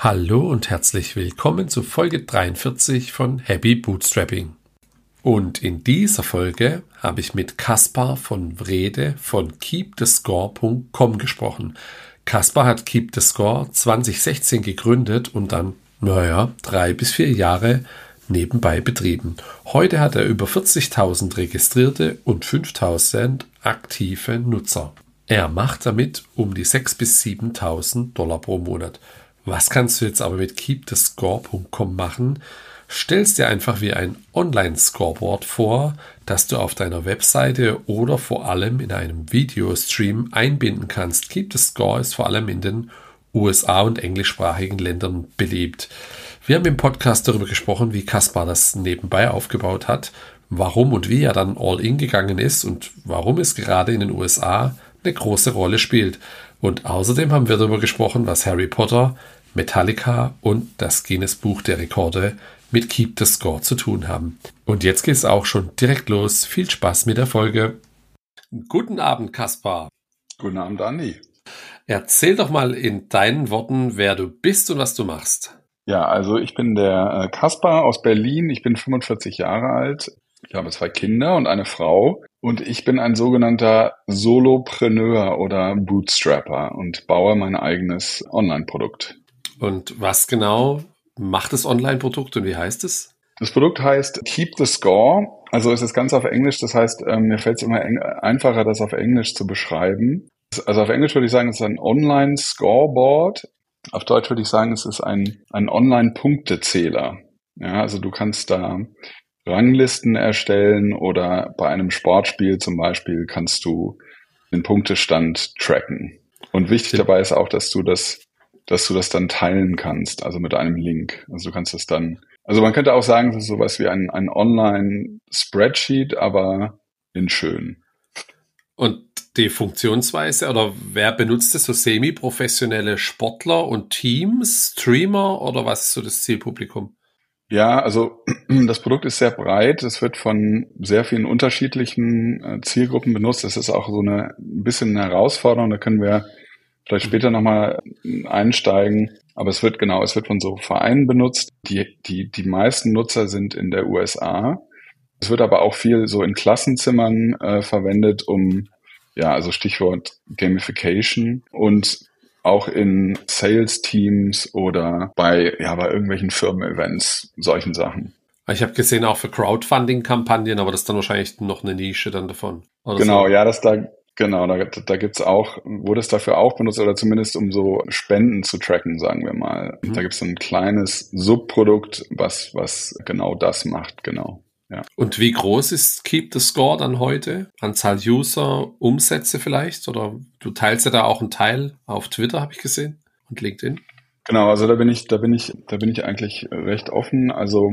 Hallo und herzlich willkommen zu Folge 43 von Happy Bootstrapping. Und in dieser Folge habe ich mit Kaspar von Wrede von keepthescore.com gesprochen. Kaspar hat Keep the Score 2016 gegründet und dann, naja, drei bis vier Jahre nebenbei betrieben. Heute hat er über 40.000 registrierte und 5.000 aktive Nutzer. Er macht damit um die 6.000 bis 7.000 Dollar pro Monat. Was kannst du jetzt aber mit keepthescore.com machen? Stellst dir einfach wie ein Online-Scoreboard vor, das du auf deiner Webseite oder vor allem in einem Videostream einbinden kannst. Keep the Score ist vor allem in den USA und englischsprachigen Ländern beliebt. Wir haben im Podcast darüber gesprochen, wie Kaspar das nebenbei aufgebaut hat, warum und wie er dann all in gegangen ist und warum es gerade in den USA eine große Rolle spielt. Und außerdem haben wir darüber gesprochen, was Harry Potter Metallica und das Guinness Buch der Rekorde mit Keep the Score zu tun haben. Und jetzt geht es auch schon direkt los. Viel Spaß mit der Folge. Guten Abend, Kaspar. Guten Abend, Andi. Erzähl doch mal in deinen Worten, wer du bist und was du machst. Ja, also ich bin der äh, Kaspar aus Berlin. Ich bin 45 Jahre alt. Ich habe zwei Kinder und eine Frau. Und ich bin ein sogenannter Solopreneur oder Bootstrapper und baue mein eigenes Online-Produkt. Und was genau macht das Online-Produkt und wie heißt es? Das Produkt heißt Keep the Score. Also es ist ganz auf Englisch. Das heißt, ähm, mir fällt es immer einfacher, das auf Englisch zu beschreiben. Also auf Englisch würde ich sagen, es ist ein Online-Scoreboard. Auf Deutsch würde ich sagen, es ist ein, ein Online-Punktezähler. Ja, also du kannst da Ranglisten erstellen oder bei einem Sportspiel zum Beispiel kannst du den Punktestand tracken. Und wichtig dabei ist auch, dass du das dass du das dann teilen kannst, also mit einem Link. Also du kannst das dann, also man könnte auch sagen, es ist sowas wie ein, ein Online-Spreadsheet, aber in schön. Und die Funktionsweise oder wer benutzt es? So semi-professionelle Sportler und Teams, Streamer oder was ist so das Zielpublikum? Ja, also das Produkt ist sehr breit. Es wird von sehr vielen unterschiedlichen äh, Zielgruppen benutzt. Das ist auch so eine ein bisschen eine Herausforderung. Da können wir vielleicht später nochmal einsteigen. Aber es wird genau, es wird von so Vereinen benutzt. Die, die, die meisten Nutzer sind in der USA. Es wird aber auch viel so in Klassenzimmern äh, verwendet, um, ja, also Stichwort Gamification und auch in Sales-Teams oder bei, ja, bei irgendwelchen Firmen-Events, solchen Sachen. Ich habe gesehen auch für Crowdfunding-Kampagnen, aber das ist dann wahrscheinlich noch eine Nische dann davon. genau, so. ja, das da Genau, da, da gibt's auch, wurde es dafür auch benutzt, oder zumindest um so Spenden zu tracken, sagen wir mal. Mhm. Da gibt's ein kleines Subprodukt, was, was genau das macht, genau. Ja. Und wie groß ist Keep the Score dann heute? Anzahl User, Umsätze vielleicht? Oder du teilst ja da auch einen Teil auf Twitter, habe ich gesehen, und LinkedIn. Genau, also da bin ich, da bin ich, da bin ich eigentlich recht offen. Also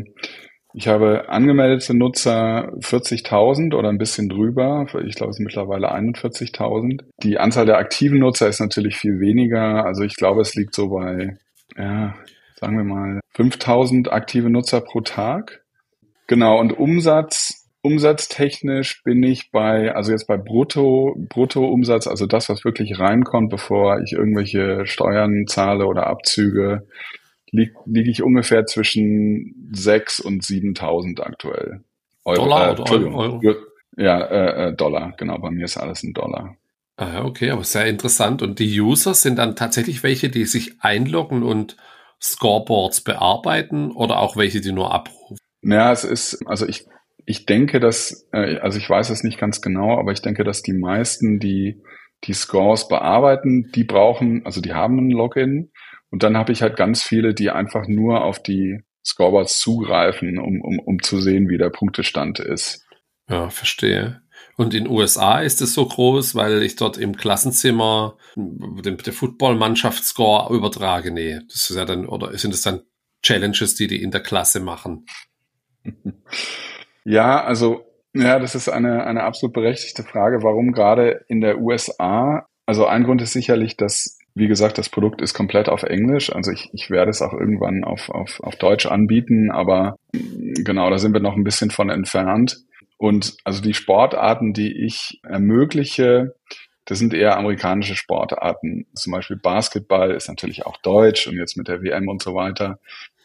ich habe angemeldete Nutzer 40.000 oder ein bisschen drüber. Ich glaube, es sind mittlerweile 41.000. Die Anzahl der aktiven Nutzer ist natürlich viel weniger. Also ich glaube, es liegt so bei, ja, sagen wir mal 5.000 aktive Nutzer pro Tag. Genau. Und Umsatz, umsatztechnisch bin ich bei, also jetzt bei Brutto, Bruttoumsatz, also das, was wirklich reinkommt, bevor ich irgendwelche Steuern zahle oder Abzüge, liege lieg ich ungefähr zwischen 6 und 7.000 aktuell. Euro, Dollar äh, oder Euro? Ja, äh, äh, Dollar, genau, bei mir ist alles ein Dollar. Ah, okay, aber sehr interessant. Und die User sind dann tatsächlich welche, die sich einloggen und Scoreboards bearbeiten oder auch welche, die nur abrufen? Ja, es ist, also ich, ich denke, dass, äh, also ich weiß es nicht ganz genau, aber ich denke, dass die meisten, die die Scores bearbeiten, die brauchen, also die haben ein Login und dann habe ich halt ganz viele, die einfach nur auf die Scoreboards zugreifen, um, um, um zu sehen, wie der Punktestand ist. Ja, verstehe. Und in USA ist es so groß, weil ich dort im Klassenzimmer den, der Football-Mannschaftsscore übertrage. Nee, das ist ja dann, oder sind es dann Challenges, die die in der Klasse machen? Ja, also, ja, das ist eine, eine absolut berechtigte Frage, warum gerade in der USA. Also ein Grund ist sicherlich, dass wie gesagt, das Produkt ist komplett auf Englisch. Also ich, ich werde es auch irgendwann auf, auf, auf Deutsch anbieten, aber mm, genau, da sind wir noch ein bisschen von entfernt. Und also die Sportarten, die ich ermögliche, das sind eher amerikanische Sportarten. Zum Beispiel Basketball ist natürlich auch deutsch und jetzt mit der WM und so weiter.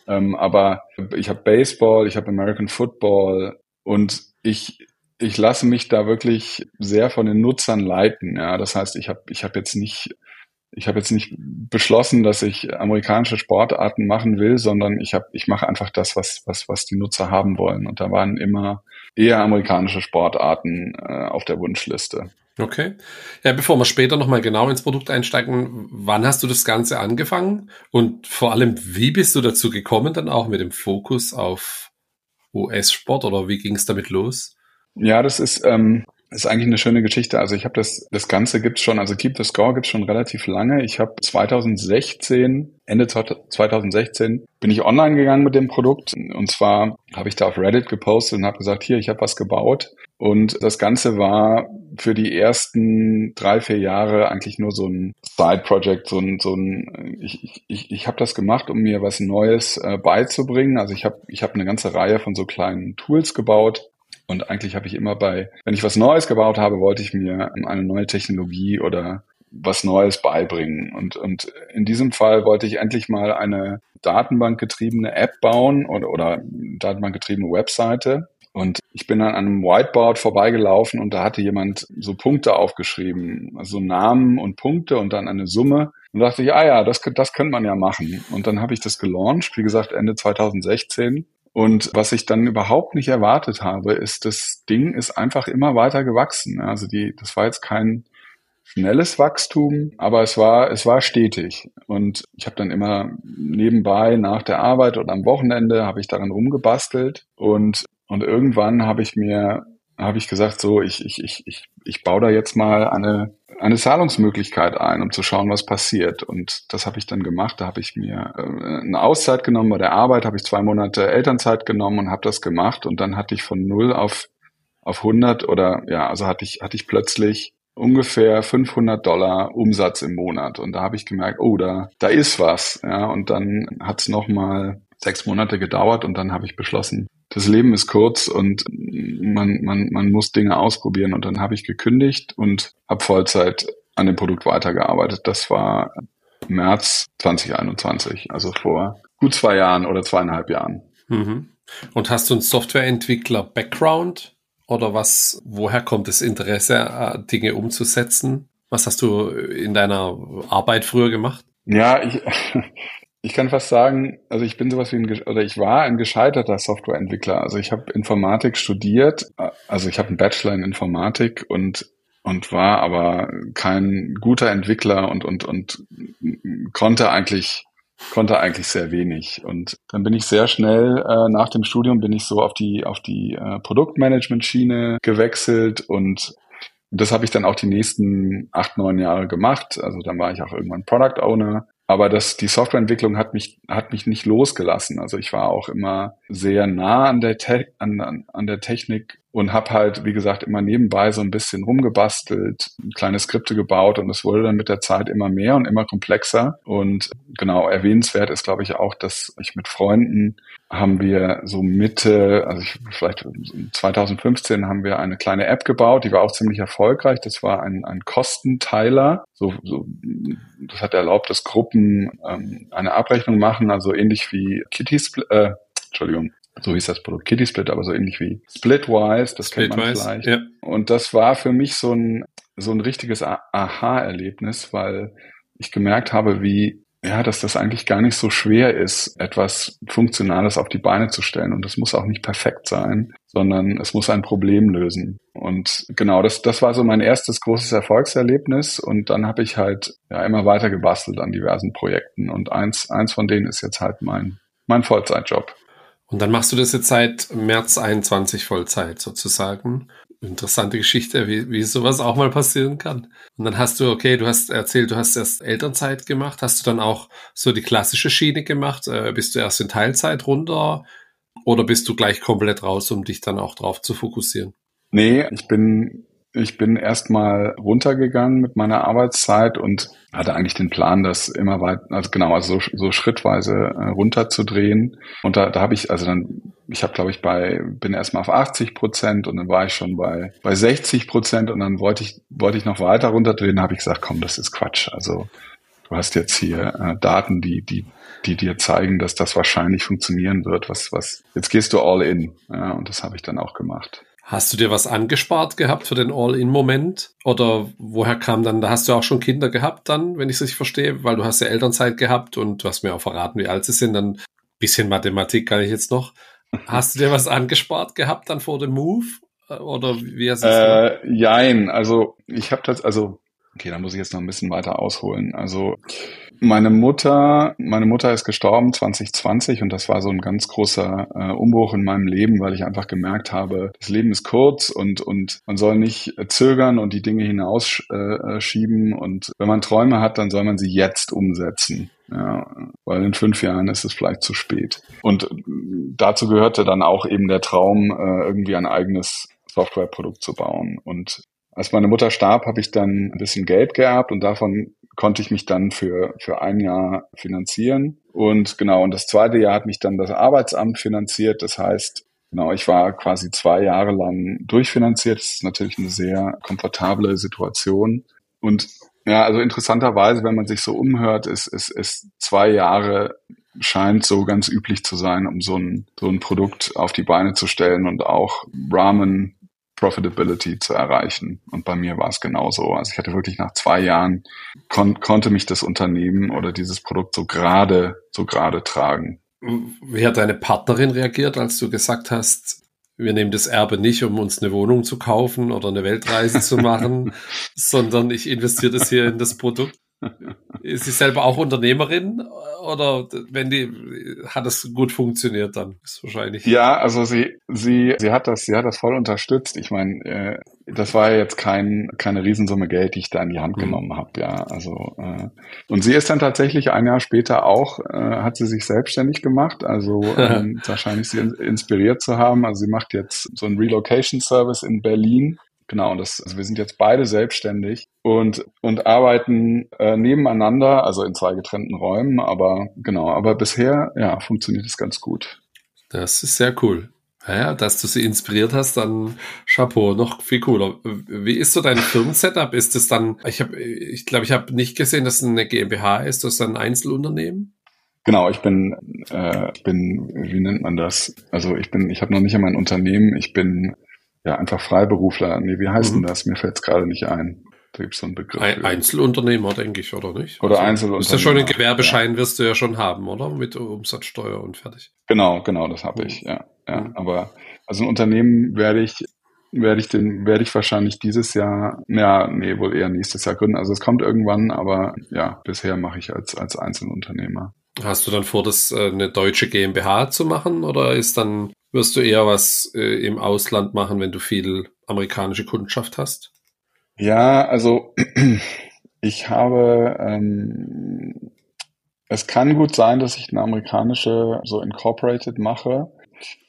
Ähm, aber ich habe Baseball, ich habe American Football und ich ich lasse mich da wirklich sehr von den Nutzern leiten. Ja, das heißt, ich habe ich habe jetzt nicht ich habe jetzt nicht beschlossen, dass ich amerikanische Sportarten machen will, sondern ich habe ich mache einfach das, was was was die Nutzer haben wollen. Und da waren immer eher amerikanische Sportarten äh, auf der Wunschliste. Okay. Ja, bevor wir später nochmal genau ins Produkt einsteigen, wann hast du das Ganze angefangen? Und vor allem, wie bist du dazu gekommen, dann auch mit dem Fokus auf US-Sport oder wie ging es damit los? Ja, das ist, ähm, ist eigentlich eine schöne Geschichte. Also ich habe das, das Ganze gibt's schon, also Keep the Score gibt's schon relativ lange. Ich habe 2016, Ende 2016, bin ich online gegangen mit dem Produkt. Und zwar habe ich da auf Reddit gepostet und habe gesagt, hier, ich habe was gebaut. Und das Ganze war für die ersten drei, vier Jahre eigentlich nur so ein Side-Project, so ein, so ein, ich, ich, ich habe das gemacht, um mir was Neues äh, beizubringen. Also ich habe ich hab eine ganze Reihe von so kleinen Tools gebaut, und eigentlich habe ich immer bei, wenn ich was Neues gebaut habe, wollte ich mir eine neue Technologie oder was Neues beibringen. Und, und in diesem Fall wollte ich endlich mal eine datenbankgetriebene App bauen oder, oder datenbankgetriebene Webseite. Und ich bin an einem Whiteboard vorbeigelaufen und da hatte jemand so Punkte aufgeschrieben, also Namen und Punkte und dann eine Summe. Und dachte ich, ah ja, das, das könnte man ja machen. Und dann habe ich das gelauncht, wie gesagt, Ende 2016. Und was ich dann überhaupt nicht erwartet habe, ist, das Ding ist einfach immer weiter gewachsen. Also die, das war jetzt kein schnelles Wachstum, aber es war, es war stetig. Und ich habe dann immer nebenbei nach der Arbeit oder am Wochenende habe ich daran rumgebastelt und und irgendwann habe ich mir habe ich gesagt, so ich ich ich ich ich baue da jetzt mal eine eine Zahlungsmöglichkeit ein, um zu schauen, was passiert. Und das habe ich dann gemacht. Da habe ich mir äh, eine Auszeit genommen bei der Arbeit, habe ich zwei Monate Elternzeit genommen und habe das gemacht. Und dann hatte ich von null auf auf 100 oder ja, also hatte ich hatte ich plötzlich ungefähr 500 Dollar Umsatz im Monat. Und da habe ich gemerkt, oh, da da ist was. Ja, und dann hat es noch mal sechs Monate gedauert und dann habe ich beschlossen, das Leben ist kurz und man, man, man muss Dinge ausprobieren. Und dann habe ich gekündigt und habe Vollzeit an dem Produkt weitergearbeitet. Das war März 2021, also vor gut zwei Jahren oder zweieinhalb Jahren. Mhm. Und hast du einen Softwareentwickler-Background oder was, woher kommt das Interesse, äh, Dinge umzusetzen? Was hast du in deiner Arbeit früher gemacht? Ja, ich, ich kann fast sagen, also ich bin sowas wie ein, oder ich war ein gescheiterter Softwareentwickler. Also ich habe Informatik studiert, also ich habe einen Bachelor in Informatik und und war aber kein guter Entwickler und und und konnte eigentlich konnte eigentlich sehr wenig und dann bin ich sehr schnell äh, nach dem Studium bin ich so auf die auf die äh, Produktmanagement Schiene gewechselt und das habe ich dann auch die nächsten acht, neun Jahre gemacht. Also dann war ich auch irgendwann Product Owner aber das, die Softwareentwicklung hat mich, hat mich nicht losgelassen. Also ich war auch immer sehr nah an der, Te an, an, an der Technik und habe halt, wie gesagt, immer nebenbei so ein bisschen rumgebastelt, kleine Skripte gebaut und es wurde dann mit der Zeit immer mehr und immer komplexer. Und genau, erwähnenswert ist, glaube ich, auch, dass ich mit Freunden haben wir so Mitte, also ich, vielleicht 2015 haben wir eine kleine App gebaut, die war auch ziemlich erfolgreich. Das war ein, ein Kostenteiler. So, so, das hat erlaubt, dass Gruppen ähm, eine Abrechnung machen, also ähnlich wie Kitty Split, äh, Entschuldigung, so hieß das Produkt Kitty Split, aber so ähnlich wie Splitwise, das Split kennt man vielleicht. Ja. Und das war für mich so ein, so ein richtiges Aha-Erlebnis, weil ich gemerkt habe, wie, ja, dass das eigentlich gar nicht so schwer ist, etwas Funktionales auf die Beine zu stellen. Und das muss auch nicht perfekt sein, sondern es muss ein Problem lösen. Und genau, das, das war so mein erstes großes Erfolgserlebnis. Und dann habe ich halt ja immer weiter gebastelt an diversen Projekten. Und eins, eins von denen ist jetzt halt mein, mein Vollzeitjob. Und dann machst du das jetzt seit März 21 Vollzeit sozusagen. Interessante Geschichte, wie, wie sowas auch mal passieren kann. Und dann hast du, okay, du hast erzählt, du hast erst Elternzeit gemacht. Hast du dann auch so die klassische Schiene gemacht? Äh, bist du erst in Teilzeit runter? Oder bist du gleich komplett raus, um dich dann auch drauf zu fokussieren? Nee, ich bin ich bin erstmal runtergegangen mit meiner Arbeitszeit und hatte eigentlich den Plan, das immer weiter, also genau, also so, so schrittweise äh, runterzudrehen. Und da, da habe ich, also dann ich habe, glaube ich, bei, bin erstmal auf 80 Prozent und dann war ich schon bei, bei 60 Prozent und dann wollte ich, wollte ich noch weiter runterdrehen, habe ich gesagt, komm, das ist Quatsch. Also du hast jetzt hier äh, Daten, die, die, die dir zeigen, dass das wahrscheinlich funktionieren wird. Was, was, jetzt gehst du all in. Ja, und das habe ich dann auch gemacht. Hast du dir was angespart gehabt für den All-In-Moment? Oder woher kam dann, da hast du auch schon Kinder gehabt dann, wenn ich es richtig verstehe, weil du hast ja Elternzeit gehabt und du hast mir auch verraten, wie alt sie sind, dann bisschen Mathematik kann ich jetzt noch. Hast du dir was angespart gehabt dann vor dem Move? Oder wie hast du äh, Jein, also ich habe das, also Okay, da muss ich jetzt noch ein bisschen weiter ausholen. Also meine Mutter, meine Mutter ist gestorben 2020 und das war so ein ganz großer äh, Umbruch in meinem Leben, weil ich einfach gemerkt habe, das Leben ist kurz und und man soll nicht zögern und die Dinge hinausschieben äh, und wenn man Träume hat, dann soll man sie jetzt umsetzen. Ja, weil in fünf Jahren ist es vielleicht zu spät. Und dazu gehörte dann auch eben der Traum, äh, irgendwie ein eigenes Softwareprodukt zu bauen. Und als meine Mutter starb, habe ich dann ein bisschen Geld geerbt und davon konnte ich mich dann für, für ein Jahr finanzieren. Und genau, und das zweite Jahr hat mich dann das Arbeitsamt finanziert. Das heißt, genau, ich war quasi zwei Jahre lang durchfinanziert. Das ist natürlich eine sehr komfortable Situation. Und ja, also interessanterweise, wenn man sich so umhört, ist, ist, ist zwei Jahre scheint so ganz üblich zu sein, um so ein, so ein Produkt auf die Beine zu stellen und auch Ramen Profitability zu erreichen. Und bei mir war es genauso. Also ich hatte wirklich nach zwei Jahren kon konnte mich das Unternehmen oder dieses Produkt so gerade, so gerade tragen. Wie hat deine Partnerin reagiert, als du gesagt hast, wir nehmen das Erbe nicht, um uns eine Wohnung zu kaufen oder eine Weltreise zu machen, sondern ich investiere das hier in das Produkt? Ist sie selber auch Unternehmerin oder wenn die hat es gut funktioniert dann? Ist wahrscheinlich ja also sie sie sie hat das sie hat das voll unterstützt. Ich meine äh, das war ja jetzt kein keine Riesensumme Geld die ich da in die Hand mhm. genommen habe ja. Also äh, und sie ist dann tatsächlich ein Jahr später auch äh, hat sie sich selbstständig gemacht. Also ähm, wahrscheinlich sie inspiriert zu haben. Also sie macht jetzt so einen Relocation Service in Berlin Genau, das, also wir sind jetzt beide selbstständig und, und arbeiten äh, nebeneinander, also in zwei getrennten Räumen, aber genau, aber bisher, ja, funktioniert es ganz gut. Das ist sehr cool. Ja, dass du sie inspiriert hast, dann Chapeau, noch viel cooler. Wie ist so dein Firmensetup? Ist es dann, ich habe, ich glaube, ich habe nicht gesehen, dass es eine GmbH ist, das ist ein Einzelunternehmen? Genau, ich bin, äh, bin, wie nennt man das? Also ich bin, ich habe noch nicht einmal ein Unternehmen, ich bin ja, einfach Freiberufler. Nee, wie heißt mhm. denn das? Mir fällt es gerade nicht ein. Da gibt es so einen Begriff. Ein, Einzelunternehmer, denke ich, oder nicht? Oder also, Einzelunternehmer. Ist ja schon ein Gewerbeschein, ja. wirst du ja schon haben, oder? Mit Umsatzsteuer und fertig. Genau, genau, das habe ich, ja. ja. Mhm. Aber also ein Unternehmen werde ich werde ich den werde ich wahrscheinlich dieses Jahr ja nee wohl eher nächstes Jahr gründen also es kommt irgendwann aber ja bisher mache ich als als Einzelunternehmer Hast du dann vor, das äh, eine deutsche GmbH zu machen oder ist dann wirst du eher was äh, im Ausland machen, wenn du viel amerikanische Kundschaft hast? Ja, also ich habe ähm, es kann gut sein, dass ich eine amerikanische so incorporated mache.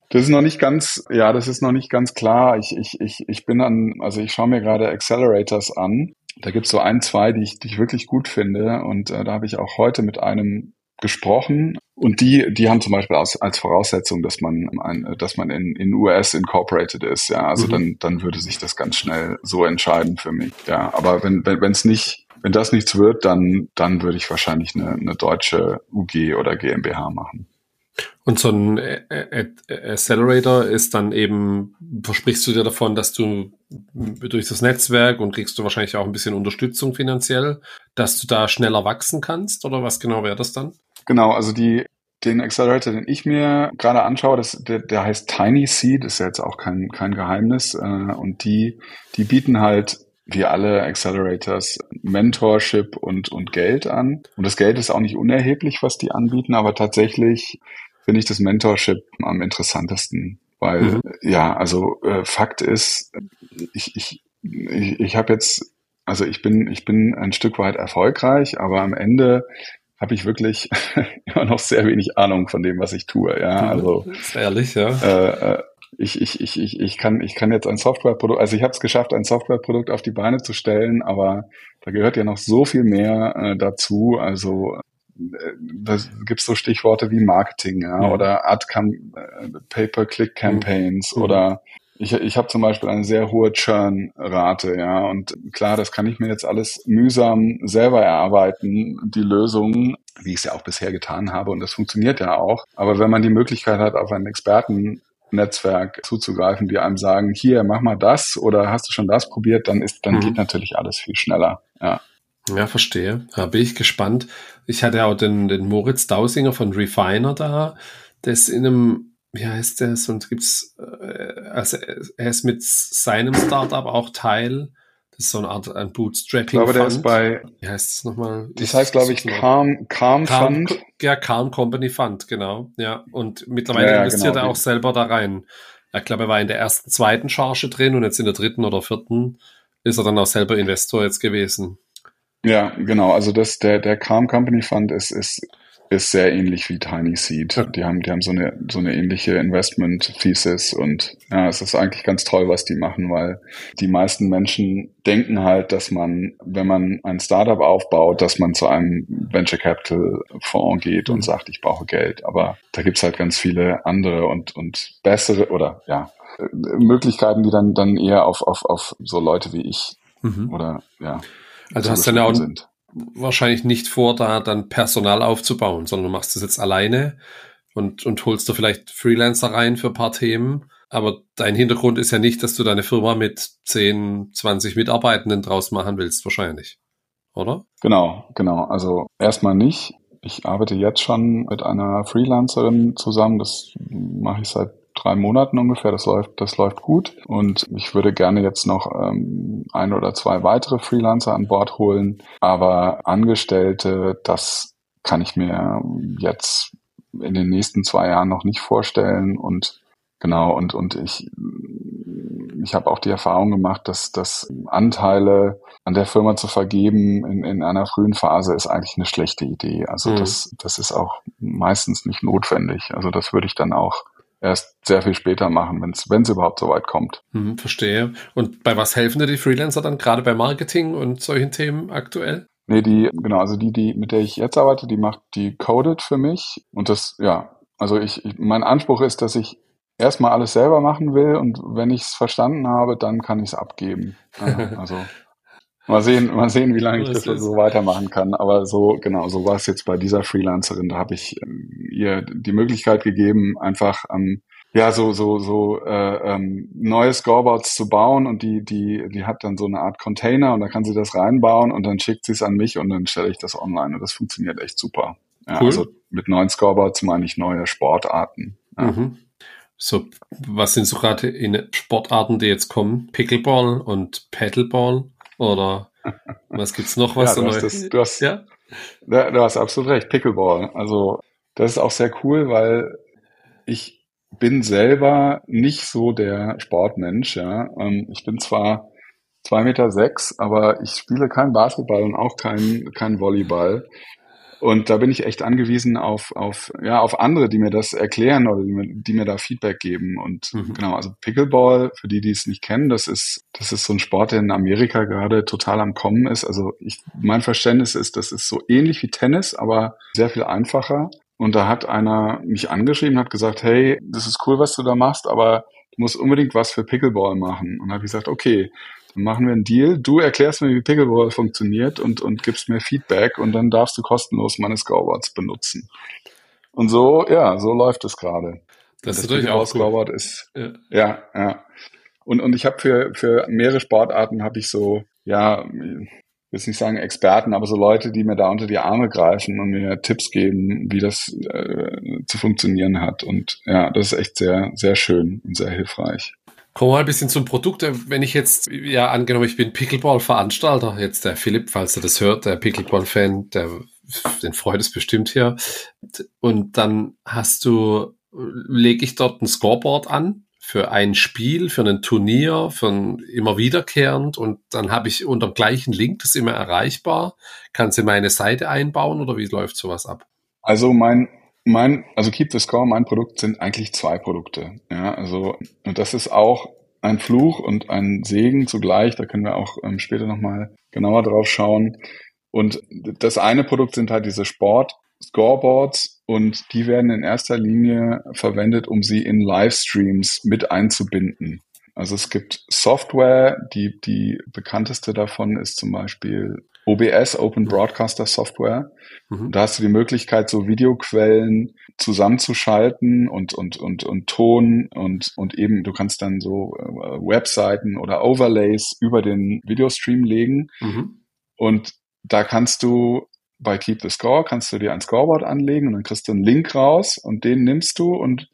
Das ist noch nicht ganz, ja, das ist noch nicht ganz klar. Ich, ich, ich, ich bin an, also ich schaue mir gerade Accelerators an. Da gibt's so ein, zwei, die ich, die ich wirklich gut finde. Und äh, da habe ich auch heute mit einem gesprochen. Und die, die haben zum Beispiel als, als Voraussetzung, dass man, ein, dass man in, in US incorporated ist. Ja, also mhm. dann, dann würde sich das ganz schnell so entscheiden für mich. Ja, aber wenn, wenn es nicht, wenn das nichts wird, dann, dann würde ich wahrscheinlich eine, eine deutsche UG oder GmbH machen. Und so ein Accelerator ist dann eben, versprichst du dir davon, dass du durch das Netzwerk und kriegst du wahrscheinlich auch ein bisschen Unterstützung finanziell, dass du da schneller wachsen kannst oder was genau wäre das dann? Genau, also die, den Accelerator, den ich mir gerade anschaue, das, der, der heißt Tiny Seed, ist ja jetzt auch kein, kein Geheimnis. Äh, und die, die bieten halt wie alle Accelerators Mentorship und, und Geld an. Und das Geld ist auch nicht unerheblich, was die anbieten, aber tatsächlich finde ich das Mentorship am interessantesten. Weil, mhm. ja, also äh, Fakt ist, ich, ich, ich, ich habe jetzt, also ich bin, ich bin ein Stück weit erfolgreich, aber am Ende habe ich wirklich immer noch sehr wenig Ahnung von dem, was ich tue. Ja, also ehrlich, ja. Äh, äh, ich, ich, ich, ich, ich, kann, ich kann jetzt ein Softwareprodukt, also ich habe es geschafft, ein Softwareprodukt auf die Beine zu stellen, aber da gehört ja noch so viel mehr äh, dazu. Also da gibt's so Stichworte wie Marketing ja, mhm. oder Ad Pay-per-Click-Campaigns mhm. oder ich, ich habe zum Beispiel eine sehr hohe Churn-Rate, ja, und klar, das kann ich mir jetzt alles mühsam selber erarbeiten, die Lösungen, wie ich es ja auch bisher getan habe, und das funktioniert ja auch. Aber wenn man die Möglichkeit hat, auf einen Experten Netzwerk zuzugreifen, die einem sagen, hier, mach mal das oder hast du schon das probiert, dann ist, dann mhm. geht natürlich alles viel schneller. Ja. Ja, verstehe. Da bin ich gespannt. Ich hatte auch den, den Moritz Dausinger von Refiner da, der ist in einem, wie heißt der, sonst gibt's, äh, also er ist mit seinem Startup auch Teil das ist so eine Art ein Bootstrapping. Ich glaube, der ist bei. Wie heißt es nochmal? Das heißt, glaube ich, Calm, Calm, Calm Fund. Ja, Calm Company Fund, genau. Ja, und mittlerweile ja, investiert genau. er auch selber da rein. Ich glaube, er war in der ersten, zweiten Charge drin und jetzt in der dritten oder vierten ist er dann auch selber Investor jetzt gewesen. Ja, genau. Also das, der, der Calm Company Fund ist, ist ist sehr ähnlich wie Tiny Seed. Die haben, die haben so eine, so eine ähnliche Investment Thesis und ja, es ist eigentlich ganz toll, was die machen, weil die meisten Menschen denken halt, dass man, wenn man ein Startup aufbaut, dass man zu einem Venture Capital Fonds geht und mhm. sagt, ich brauche Geld. Aber da gibt's halt ganz viele andere und, und bessere oder ja, Möglichkeiten, die dann, dann eher auf, auf, auf so Leute wie ich mhm. oder ja. Also hast du dann auch, sind wahrscheinlich nicht vor, da dann Personal aufzubauen, sondern du machst das jetzt alleine und, und holst du vielleicht Freelancer rein für ein paar Themen. Aber dein Hintergrund ist ja nicht, dass du deine Firma mit 10, 20 Mitarbeitenden draus machen willst, wahrscheinlich. Oder? Genau, genau. Also erstmal nicht. Ich arbeite jetzt schon mit einer Freelancerin zusammen. Das mache ich seit drei Monaten ungefähr. Das läuft, das läuft gut. Und ich würde gerne jetzt noch ähm, ein oder zwei weitere Freelancer an Bord holen. Aber Angestellte, das kann ich mir jetzt in den nächsten zwei Jahren noch nicht vorstellen. Und genau, und, und ich, ich habe auch die Erfahrung gemacht, dass, dass Anteile an der Firma zu vergeben in, in einer frühen Phase ist eigentlich eine schlechte Idee. Also mhm. das, das ist auch meistens nicht notwendig. Also das würde ich dann auch erst sehr viel später machen, wenn es überhaupt so weit kommt. Hm, verstehe. Und bei was helfen dir die Freelancer dann gerade bei Marketing und solchen Themen aktuell? Nee, die, genau, also die, die, mit der ich jetzt arbeite, die macht die Coded für mich. Und das, ja, also ich, ich mein Anspruch ist, dass ich erstmal alles selber machen will und wenn ich es verstanden habe, dann kann ich es abgeben. also Mal sehen, mal sehen, wie lange ich das so weitermachen kann. Aber so, genau, so war es jetzt bei dieser Freelancerin. Da habe ich ähm, ihr die Möglichkeit gegeben, einfach ähm, ja so so so äh, ähm, neue Scoreboards zu bauen und die die die hat dann so eine Art Container und da kann sie das reinbauen und dann schickt sie es an mich und dann stelle ich das online und das funktioniert echt super. Ja, cool. Also mit neuen Scoreboards meine ich neue Sportarten. Ja. Mhm. So, was sind so gerade in Sportarten, die jetzt kommen? Pickleball und Paddleball? Oder was gibt's noch was ja, du, hast das, du, hast, ja? du hast absolut recht, Pickleball. Also das ist auch sehr cool, weil ich bin selber nicht so der Sportmensch. Ja. Ähm, ich bin zwar zwei Meter sechs, aber ich spiele kein Basketball und auch kein, kein Volleyball. Und da bin ich echt angewiesen auf, auf, ja, auf andere, die mir das erklären oder die mir, die mir da Feedback geben. Und mhm. genau, also Pickleball, für die, die es nicht kennen, das ist, das ist so ein Sport, der in Amerika gerade total am Kommen ist. Also ich, mein Verständnis ist, das ist so ähnlich wie Tennis, aber sehr viel einfacher. Und da hat einer mich angeschrieben, hat gesagt, hey, das ist cool, was du da machst, aber du musst unbedingt was für Pickleball machen. Und habe ich gesagt, okay, dann machen wir einen Deal. Du erklärst mir, wie Pickleball funktioniert und, und gibst mir Feedback und dann darfst du kostenlos meine Scoreboards benutzen. Und so, ja, so läuft es gerade. Das, das ist natürlich auch Scoreboard cool. ist, ja, ja. ja. Und, und ich habe für, für mehrere Sportarten habe ich so, ja, will jetzt nicht sagen Experten, aber so Leute, die mir da unter die Arme greifen und mir Tipps geben, wie das äh, zu funktionieren hat. Und ja, das ist echt sehr, sehr schön und sehr hilfreich. Kommen wir mal ein bisschen zum Produkt. Wenn ich jetzt, ja, angenommen, ich bin Pickleball-Veranstalter, jetzt der Philipp, falls er das hört, der Pickleball-Fan, der, den freut es bestimmt hier. Und dann hast du, lege ich dort ein Scoreboard an für ein Spiel, für ein Turnier, für ein immer wiederkehrend und dann habe ich unter dem gleichen Link das immer erreichbar. Kannst du meine Seite einbauen oder wie läuft sowas ab? Also mein mein, also Keep the Score, mein Produkt sind eigentlich zwei Produkte. Ja, also, und das ist auch ein Fluch und ein Segen zugleich. Da können wir auch ähm, später nochmal genauer drauf schauen. Und das eine Produkt sind halt diese Sport Scoreboards und die werden in erster Linie verwendet, um sie in Livestreams mit einzubinden. Also es gibt Software, die, die bekannteste davon ist zum Beispiel OBS, Open Broadcaster Software. Mhm. Da hast du die Möglichkeit, so Videoquellen zusammenzuschalten und, und, und, und Ton und, und eben, du kannst dann so äh, Webseiten oder Overlays über den Videostream legen. Mhm. Und da kannst du bei Keep the Score, kannst du dir ein Scoreboard anlegen und dann kriegst du einen Link raus und den nimmst du und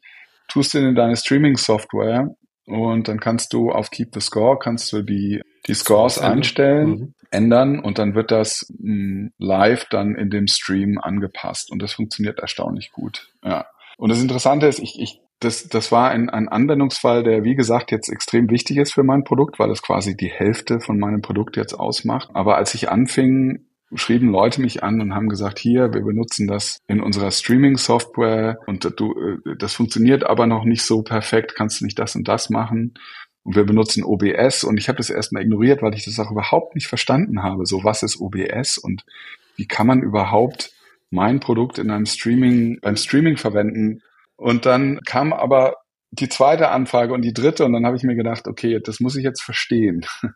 tust den in deine Streaming-Software und dann kannst du auf Keep the Score, kannst du die, die Scores einstellen, mhm. Ändern und dann wird das mh, hm, live dann in dem Stream angepasst und das funktioniert erstaunlich gut. Ja. Und das Interessante ist, ich, ich das, das war ein, ein Anwendungsfall, der, wie gesagt, jetzt extrem wichtig ist für mein Produkt, weil es quasi die Hälfte von meinem Produkt jetzt ausmacht. Aber als ich anfing, schrieben Leute mich an und haben gesagt, hier, wir benutzen das in unserer Streaming-Software und du, äh, das funktioniert aber noch nicht so perfekt, kannst du nicht das und das machen? Und wir benutzen OBS und ich habe das erstmal ignoriert, weil ich das auch überhaupt nicht verstanden habe. So, was ist OBS und wie kann man überhaupt mein Produkt in einem Streaming, beim Streaming verwenden? Und dann kam aber die zweite Anfrage und die dritte und dann habe ich mir gedacht, okay, das muss ich jetzt verstehen.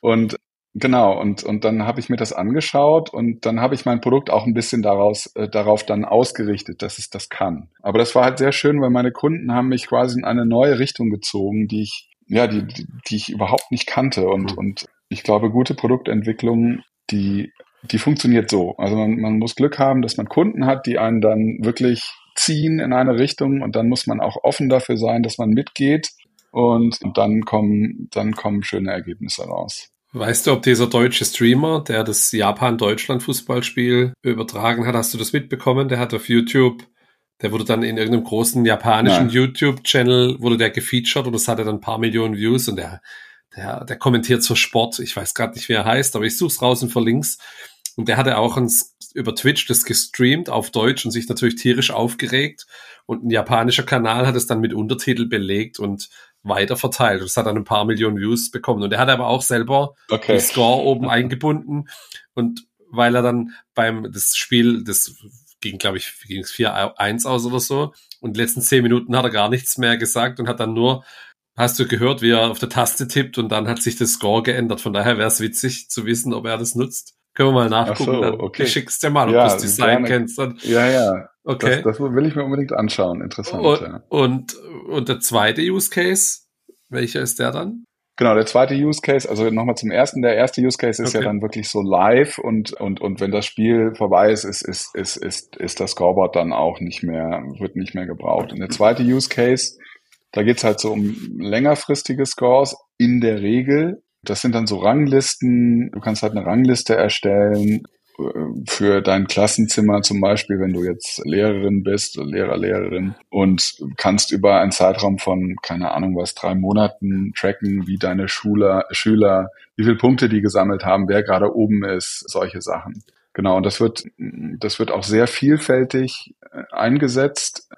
Und Genau, und, und dann habe ich mir das angeschaut und dann habe ich mein Produkt auch ein bisschen daraus, äh, darauf dann ausgerichtet, dass es das kann. Aber das war halt sehr schön, weil meine Kunden haben mich quasi in eine neue Richtung gezogen, die ich, ja, die, die, ich überhaupt nicht kannte. Und, mhm. und ich glaube, gute Produktentwicklung, die, die funktioniert so. Also man, man muss Glück haben, dass man Kunden hat, die einen dann wirklich ziehen in eine Richtung und dann muss man auch offen dafür sein, dass man mitgeht und, und dann kommen, dann kommen schöne Ergebnisse raus. Weißt du, ob dieser deutsche Streamer, der das Japan-Deutschland-Fußballspiel übertragen hat, hast du das mitbekommen? Der hat auf YouTube, der wurde dann in irgendeinem großen japanischen YouTube-Channel, wurde der gefeatured und das hatte dann ein paar Millionen Views und der, der, der kommentiert so Sport. Ich weiß gerade nicht, wie er heißt, aber ich such's raus und verlink's. Und der hatte auch ein, über Twitch das gestreamt auf Deutsch und sich natürlich tierisch aufgeregt. Und ein japanischer Kanal hat es dann mit Untertitel belegt und weiter verteilt. Das hat dann ein paar Millionen Views bekommen. Und er hat aber auch selber okay. den Score oben eingebunden. Und weil er dann beim das Spiel, das ging, glaube ich, ging es 4-1 aus oder so. Und die letzten zehn Minuten hat er gar nichts mehr gesagt und hat dann nur, hast du gehört, wie er auf der Taste tippt und dann hat sich das Score geändert. Von daher wäre es witzig zu wissen, ob er das nutzt. Können wir mal nachgucken. So, okay. Ich schick's dir mal, ob ja, du das Design gerne. kennst. Dann. Ja, ja. Okay. Das, das, will ich mir unbedingt anschauen. Interessant. Und, ja. und, und der zweite Use Case, welcher ist der dann? Genau, der zweite Use Case, also nochmal zum ersten, der erste Use Case ist okay. ja dann wirklich so live und, und, und wenn das Spiel vorbei ist, ist, ist, ist, ist, ist das Scoreboard dann auch nicht mehr, wird nicht mehr gebraucht. Und der zweite Use Case, da geht's halt so um längerfristige Scores in der Regel. Das sind dann so Ranglisten, du kannst halt eine Rangliste erstellen für dein Klassenzimmer zum Beispiel, wenn du jetzt Lehrerin bist, Lehrer, Lehrerin und kannst über einen Zeitraum von, keine Ahnung was, drei Monaten tracken, wie deine Schüler, Schüler, wie viele Punkte die gesammelt haben, wer gerade oben ist, solche Sachen. Genau, und das wird, das wird auch sehr vielfältig äh, eingesetzt.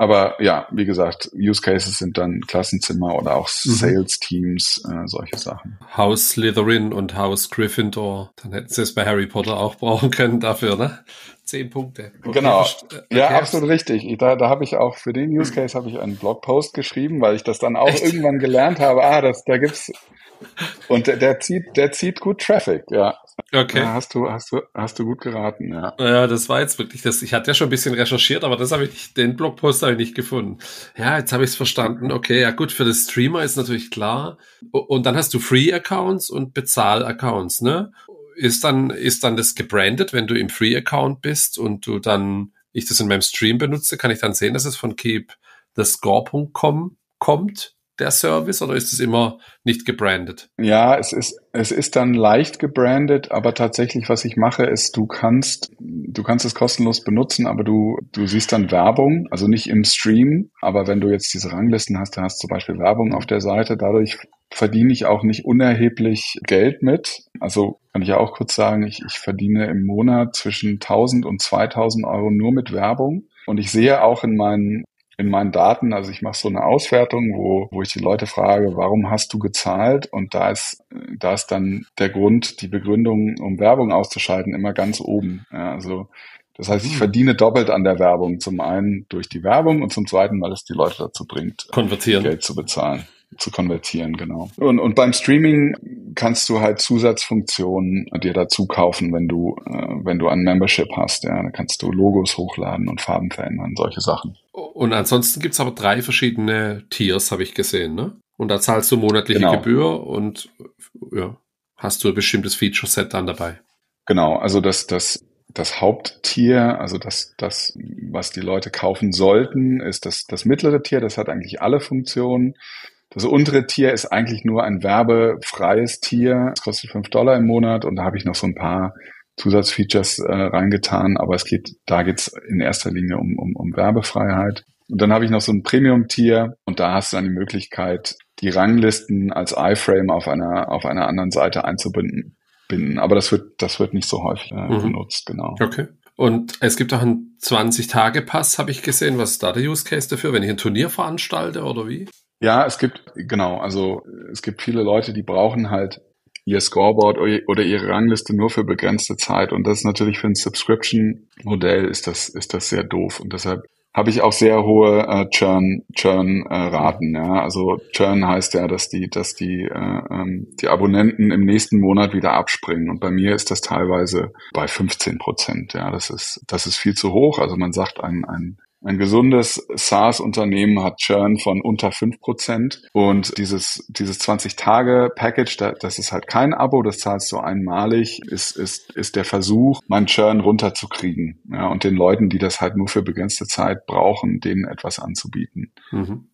Aber ja, wie gesagt, Use Cases sind dann Klassenzimmer oder auch mhm. Sales Teams, äh, solche Sachen. Haus Slytherin und Haus Gryffindor. Dann hätten sie es bei Harry Potter auch brauchen können dafür, ne? Zehn Punkte. Okay, genau. Okay. Ja, absolut richtig. Da, da habe ich auch für den Use Case habe ich einen Blogpost geschrieben, weil ich das dann auch Echt? irgendwann gelernt habe. Ah, das, da gibt's und der, der zieht, der zieht gut Traffic, ja. Okay. Ja, hast du, hast du, hast du gut geraten, ja. Ja, das war jetzt wirklich das. Ich hatte ja schon ein bisschen recherchiert, aber das habe ich nicht, den Blogpost habe ich nicht gefunden. Ja, jetzt habe ich es verstanden. Okay, ja gut, für das Streamer ist natürlich klar. Und dann hast du Free-Accounts und Bezahl-Accounts, ne? Ist dann, ist dann das gebrandet, wenn du im Free-Account bist und du dann, ich das in meinem Stream benutze, kann ich dann sehen, dass es von Keep thescore.com kommt? Der Service oder ist es immer nicht gebrandet? Ja, es ist, es ist dann leicht gebrandet, aber tatsächlich, was ich mache, ist, du kannst, du kannst es kostenlos benutzen, aber du, du siehst dann Werbung, also nicht im Stream, aber wenn du jetzt diese Ranglisten hast, dann hast zum Beispiel Werbung auf der Seite, dadurch verdiene ich auch nicht unerheblich Geld mit. Also kann ich ja auch kurz sagen, ich, ich verdiene im Monat zwischen 1000 und 2000 Euro nur mit Werbung. Und ich sehe auch in meinen in meinen Daten, also ich mache so eine Auswertung, wo, wo ich die Leute frage, warum hast du gezahlt? Und da ist, da ist dann der Grund, die Begründung, um Werbung auszuschalten, immer ganz oben. Ja, also Das heißt, ich mhm. verdiene doppelt an der Werbung. Zum einen durch die Werbung und zum zweiten, weil es die Leute dazu bringt, Konvertieren. Geld zu bezahlen zu konvertieren, genau. Und, und beim Streaming kannst du halt Zusatzfunktionen dir dazu kaufen, wenn du, äh, wenn du ein Membership hast. Ja, da kannst du Logos hochladen und Farben verändern, solche Sachen. Und ansonsten gibt's aber drei verschiedene Tiers, habe ich gesehen, ne? Und da zahlst du monatliche Genau. Gebühr und ja, hast du ein bestimmtes Feature-Set dann dabei. Genau, also das, das, das Haupttier, also das, das, was die Leute kaufen sollten, ist das, das mittlere Tier, das hat eigentlich alle Funktionen. Das untere Tier ist eigentlich nur ein werbefreies Tier. Es kostet fünf Dollar im Monat und da habe ich noch so ein paar Zusatzfeatures äh, reingetan, aber es geht, da geht's in erster Linie um, um, um Werbefreiheit. Und dann habe ich noch so ein Premium-Tier und da hast du dann die Möglichkeit, die Ranglisten als iFrame auf einer, auf einer anderen Seite einzubinden. Binden. Aber das wird, das wird nicht so häufig äh, Mhm. benutzt, genau. Okay. Und es gibt auch einen 20-Tage-Pass, habe ich gesehen. Was ist da der Use Case dafür, wenn ich ein Turnier veranstalte oder wie? Ja, es gibt, genau, also es gibt viele Leute, die brauchen halt ihr Scoreboard oder ihre Rangliste nur für begrenzte Zeit. Und das ist natürlich für ein Subscription-Modell ist das, ist das sehr doof. Und deshalb habe ich auch sehr hohe äh, Churn, Churn äh, Raten. Ja, also Churn heißt ja, dass die, dass die, äh, ähm, die Abonnenten im nächsten Monat wieder abspringen. Und bei mir ist das teilweise bei 15 Prozent. Ja, das ist, das ist viel zu hoch. Also man sagt, ein, ein ein gesundes SaaS-Unternehmen hat Churn von unter 5% und dieses, dieses 20-Tage-Package, da, das ist halt kein Abo, das zahlst du einmalig, ist, ist, ist der Versuch, mein Churn runterzukriegen ja, und den Leuten, die das halt nur für begrenzte Zeit brauchen, denen etwas anzubieten. Mhm.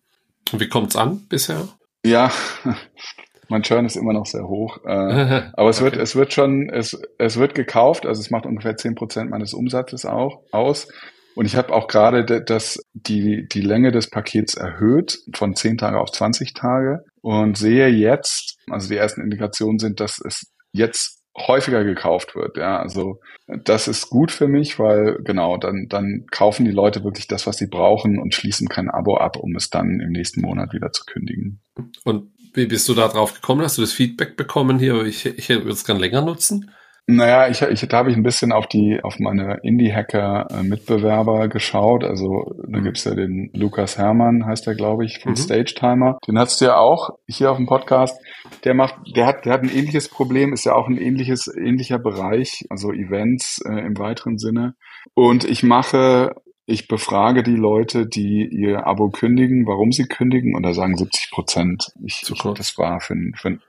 Und wie kommt's an bisher? Ja, mein Churn ist immer noch sehr hoch. Äh, aber es wird, Okay. es wird schon, es, es wird gekauft, also es macht ungefähr 10% meines Umsatzes auch aus. Und ich habe auch gerade de- das, die, die Länge des Pakets erhöht von 10 Tage auf 20 Tage und sehe jetzt, also die ersten Indikationen sind, dass es jetzt häufiger gekauft wird. Ja, also das ist gut für mich, weil genau, dann, dann kaufen die Leute wirklich das, was sie brauchen und schließen kein Abo ab, um es dann im nächsten Monat wieder zu kündigen. Und wie bist du da drauf gekommen? Hast du das Feedback bekommen hier? Ich, ich würde es gern länger nutzen. Naja, ich, ich, da habe ich ein bisschen auf die, auf meine Indie-Hacker-Mitbewerber geschaut. Also da gibt's ja den Lukas Hermann, heißt der, glaube ich, von Mhm. Stage Timer. Den hast du ja auch hier auf dem Podcast. Der macht, der hat, der hat ein ähnliches Problem, ist ja auch ein ähnliches, ähnlicher Bereich, also Events äh, im weiteren Sinne. Und ich mache ich befrage die Leute, die ihr Abo kündigen, warum sie kündigen, und da sagen 70 Prozent, ich, ich, das war für für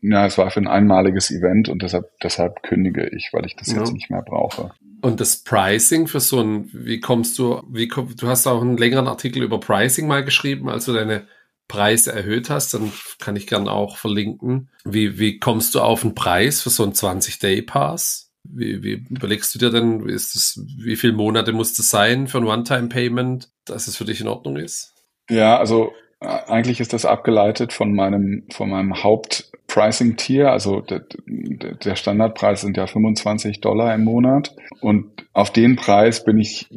ja, es war für ein einmaliges Event und deshalb, deshalb kündige ich, weil ich das Ja. jetzt nicht mehr brauche. Und das Pricing für so ein, wie kommst du, wie komm, du hast auch einen längeren Artikel über Pricing mal geschrieben, als du deine Preise erhöht hast, dann kann ich gern auch verlinken. Wie, wie kommst du auf einen Preis für so einen 20-Day-Pass? Wie, wie überlegst du dir denn, wie ist das, wie viele Monate muss das sein für ein One-Time-Payment, dass es für dich in Ordnung ist? Ja, also äh, eigentlich ist das abgeleitet von meinem, von meinem Haupt-Pricing-Tier. Also der, Standardpreis sind ja 25 Dollar im Monat. Und auf den Preis bin ich,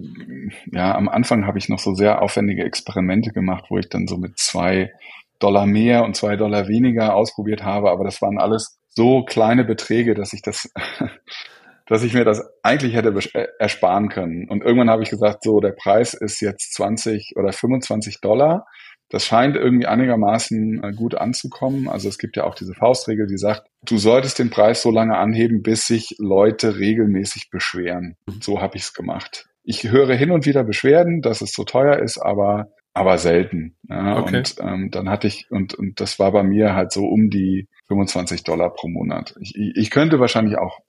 ja, am Anfang habe ich noch so sehr aufwendige Experimente gemacht, wo ich dann so mit zwei Dollar mehr und zwei Dollar weniger ausprobiert habe. Aber das waren alles so kleine Beträge, dass ich das, dass ich mir das eigentlich hätte äh, ersparen können. Und irgendwann habe ich gesagt, so, der Preis ist jetzt 20 oder 25 Dollar. Das scheint irgendwie einigermaßen äh, gut anzukommen. Also es gibt ja auch diese Faustregel, die sagt, du solltest den Preis so lange anheben, bis sich Leute regelmäßig beschweren. So habe ich es gemacht. Ich höre hin und wieder Beschwerden, dass es so teuer ist, aber aber selten. Ja, Okay. Und ähm, dann hatte ich und und das war bei mir halt so um die 25 Dollar pro Monat. Ich ich könnte wahrscheinlich auch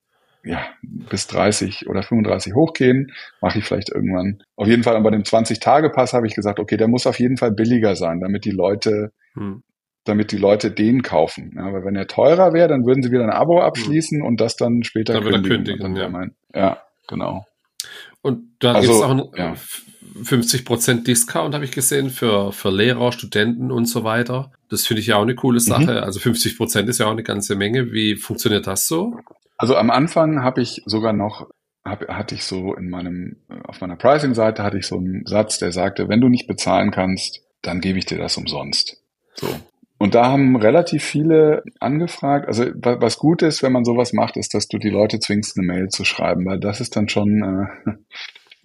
ja, bis 30 oder 35 hochgehen, mache ich vielleicht irgendwann. Auf jeden Fall, aber bei dem 20-Tage-Pass habe ich gesagt, okay, der muss auf jeden Fall billiger sein, damit die Leute, Hm. damit die Leute den kaufen. Ja, weil wenn er teurer wäre, dann würden sie wieder ein Abo abschließen und das dann später Dann wieder kündigen. kündigen, dann ja. mein, ja, genau. Und da Also, gibt es auch einen ja. 50% Discount, habe ich gesehen, für, für Lehrer, Studenten und so weiter. Das finde ich ja auch eine Mhm. coole Sache. Also 50% ist ja auch eine ganze Menge. Wie funktioniert das so? Also am Anfang habe ich sogar noch, hab, hatte ich so in meinem, auf meiner Pricing-Seite hatte ich so einen Satz, der sagte, wenn du nicht bezahlen kannst, dann gebe ich dir das umsonst. So. Und da haben relativ viele angefragt. Also was gut ist, wenn man sowas macht, ist, dass du die Leute zwingst, eine Mail zu schreiben, weil das ist dann schon äh, ein,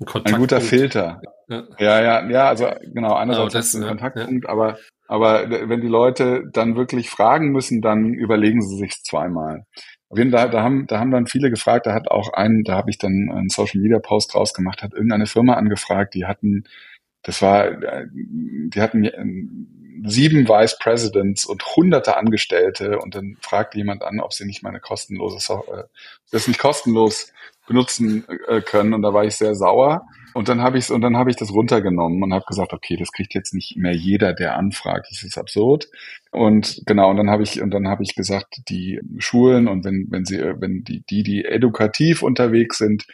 ein guter Filter. Ja. ja, ja, ja, also genau, einerseits das, ist ein Kontaktpunkt, ja. aber aber wenn die Leute dann wirklich fragen müssen, dann überlegen sie sich zweimal. Auf jeden Fall, da haben, da haben dann viele gefragt, da hat auch einen, da habe ich dann einen Social Media Post draus gemacht, hat irgendeine Firma angefragt, die hatten, das war, die hatten sieben Vice Presidents und hunderte Angestellte und dann fragt jemand an, ob sie nicht meine kostenlose äh, das nicht kostenlos benutzen äh, können und da war ich sehr sauer und dann habe ich und dann habe ich das runtergenommen und habe gesagt, okay, das kriegt jetzt nicht mehr jeder, der anfragt, das ist absurd und genau und dann habe ich und dann habe ich gesagt, die Schulen und wenn wenn sie wenn die die die edukativ unterwegs sind,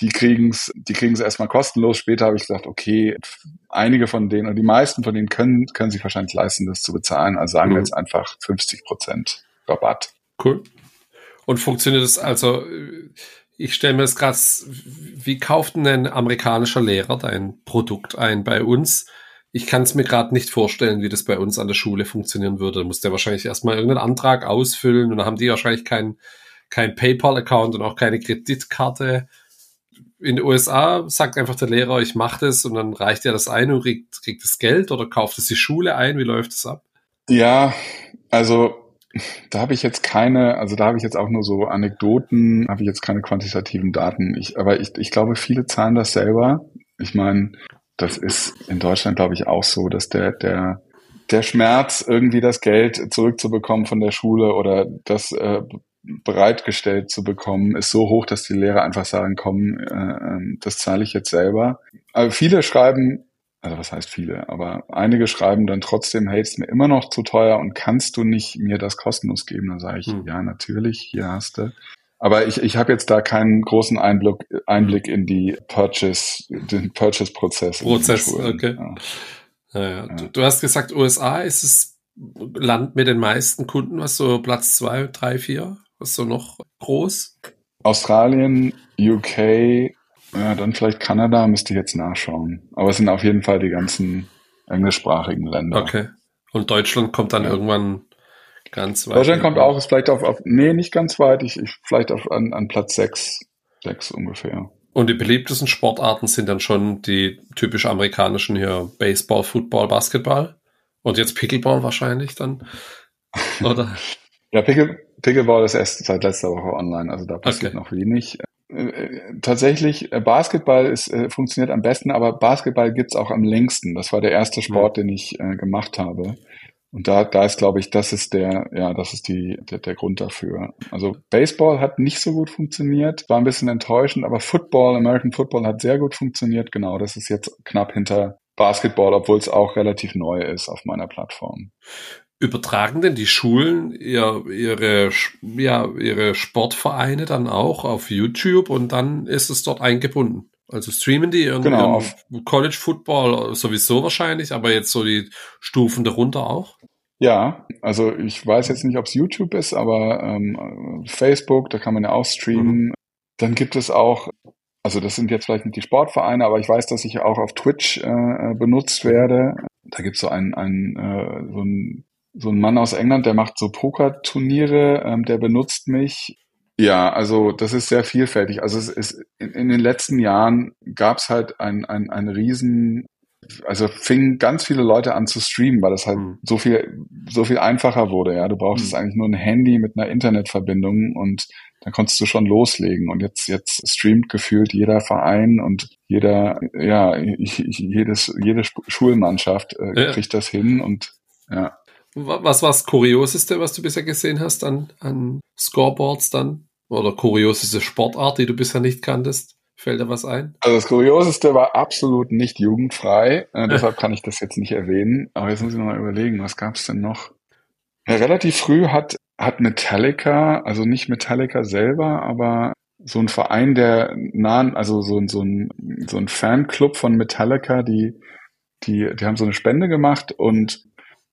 die kriegen's, die kriegen's erstmal kostenlos. Später habe ich gesagt, okay, einige von denen und die meisten von denen können, können sich wahrscheinlich leisten, das zu bezahlen. Also sagen mhm. wir jetzt einfach 50 Prozent Rabatt. Cool. Und funktioniert das also? Ich stelle mir das gerade, wie kauft denn ein amerikanischer Lehrer dein Produkt ein bei uns? Ich kann es mir gerade nicht vorstellen, wie das bei uns an der Schule funktionieren würde. Da muss der wahrscheinlich erstmal irgendeinen Antrag ausfüllen und dann haben die wahrscheinlich keinen kein PayPal-Account und auch keine Kreditkarte in den USA sagt einfach der Lehrer, ich mache das und dann reicht er das ein und kriegt, kriegt das Geld oder kauft es die Schule ein? Wie läuft es ab? Ja, also da habe ich jetzt keine, also da habe ich jetzt auch nur so Anekdoten, habe ich jetzt keine quantitativen Daten. Ich, aber ich, ich glaube, viele zahlen das selber. Ich meine, das ist in Deutschland, glaube ich, auch so, dass der, der, der Schmerz, irgendwie das Geld zurückzubekommen von der Schule oder das äh, bereitgestellt zu bekommen, ist so hoch, dass die Lehrer einfach sagen, komm, äh, ähm, das zahle ich jetzt selber. Aber viele schreiben, also was heißt viele, aber einige schreiben dann trotzdem, hey, ist mir immer noch zu teuer und kannst du nicht mir das kostenlos geben? Dann sage ich, hm. ja, natürlich, hier hast du. Aber ich, ich habe jetzt da keinen großen Einblick, Einblick in die Purchase, den Purchase-Prozess. Prozess, Prozess okay. Ja. Ja, ja. Du, du, hast gesagt, USA ist das Land mit den meisten Kunden, was so Platz zwei, drei, vier? Was so noch groß? Australien, UK, ja, dann vielleicht Kanada, müsste ich jetzt nachschauen. Aber es sind auf jeden Fall die ganzen englischsprachigen Länder. Okay. Und Deutschland kommt dann ja. irgendwann ganz weit. Deutschland kommt auch, ist vielleicht auf, auf nee, nicht ganz weit, ich, ich vielleicht auf, an, an Platz sechs, sechs ungefähr. Und die beliebtesten Sportarten sind dann schon die typisch amerikanischen hier Baseball, Football, Basketball. Und jetzt Pickleball wahrscheinlich dann, oder? ja, Pickle, Pickleball ist erst seit letzter Woche online, also da passiert okay. noch wenig. Äh, äh, tatsächlich, äh, Basketball ist, funktioniert am besten, aber Basketball gibt's auch am längsten. Das war der erste Sport, mhm. den ich äh, gemacht habe. Und da, da ist, glaube ich, das ist der, ja, das ist die, der, der Grund dafür. Also Baseball hat nicht so gut funktioniert, war ein bisschen enttäuschend, aber Football, American Football hat sehr gut funktioniert. Genau, das ist jetzt knapp hinter Basketball, obwohl es auch relativ neu ist auf meiner Plattform. Übertragen denn die Schulen ihr, ihre, ja, ihre Sportvereine dann auch auf YouTube und dann ist es dort eingebunden? Also streamen die ihren, genau, College Football sowieso wahrscheinlich, aber jetzt so die Stufen darunter auch? Ja, also ich weiß jetzt nicht, ob es YouTube ist, aber ähm, Facebook, da kann man ja auch streamen. Mhm. Dann gibt es auch, also das sind jetzt vielleicht nicht die Sportvereine, aber ich weiß, dass ich auch auf Twitch äh, benutzt werde. Da gibt es so einen, einen äh, so ein so ein Mann aus England, der macht so Pokerturniere, ähm, der benutzt mich. Ja, also das ist sehr vielfältig. Also es ist in, in den letzten Jahren gab es halt ein, ein, ein riesen, also fingen ganz viele Leute an zu streamen, weil das halt mhm. so viel so viel einfacher wurde. Ja, du brauchst mhm. eigentlich nur ein Handy mit einer Internetverbindung und dann konntest du schon loslegen. Und jetzt jetzt streamt gefühlt jeder Verein und jeder ja jedes jede Schulmannschaft äh, ja. kriegt das hin und ja. Was war das Kurioseste, was du bisher gesehen hast an, an Scoreboards dann? Oder kurioseste Sportart, die du bisher nicht kanntest? Fällt dir was ein? Also das Kurioseste war absolut nicht jugendfrei. Äh, deshalb kann ich das jetzt nicht erwähnen. Aber jetzt muss ich noch mal überlegen, was gab es denn noch? Ja, relativ früh hat, hat Metallica, also nicht Metallica selber, aber so ein Verein, der nahen, also so, so, ein, so ein Fanclub von Metallica, die, die, die haben so eine Spende gemacht und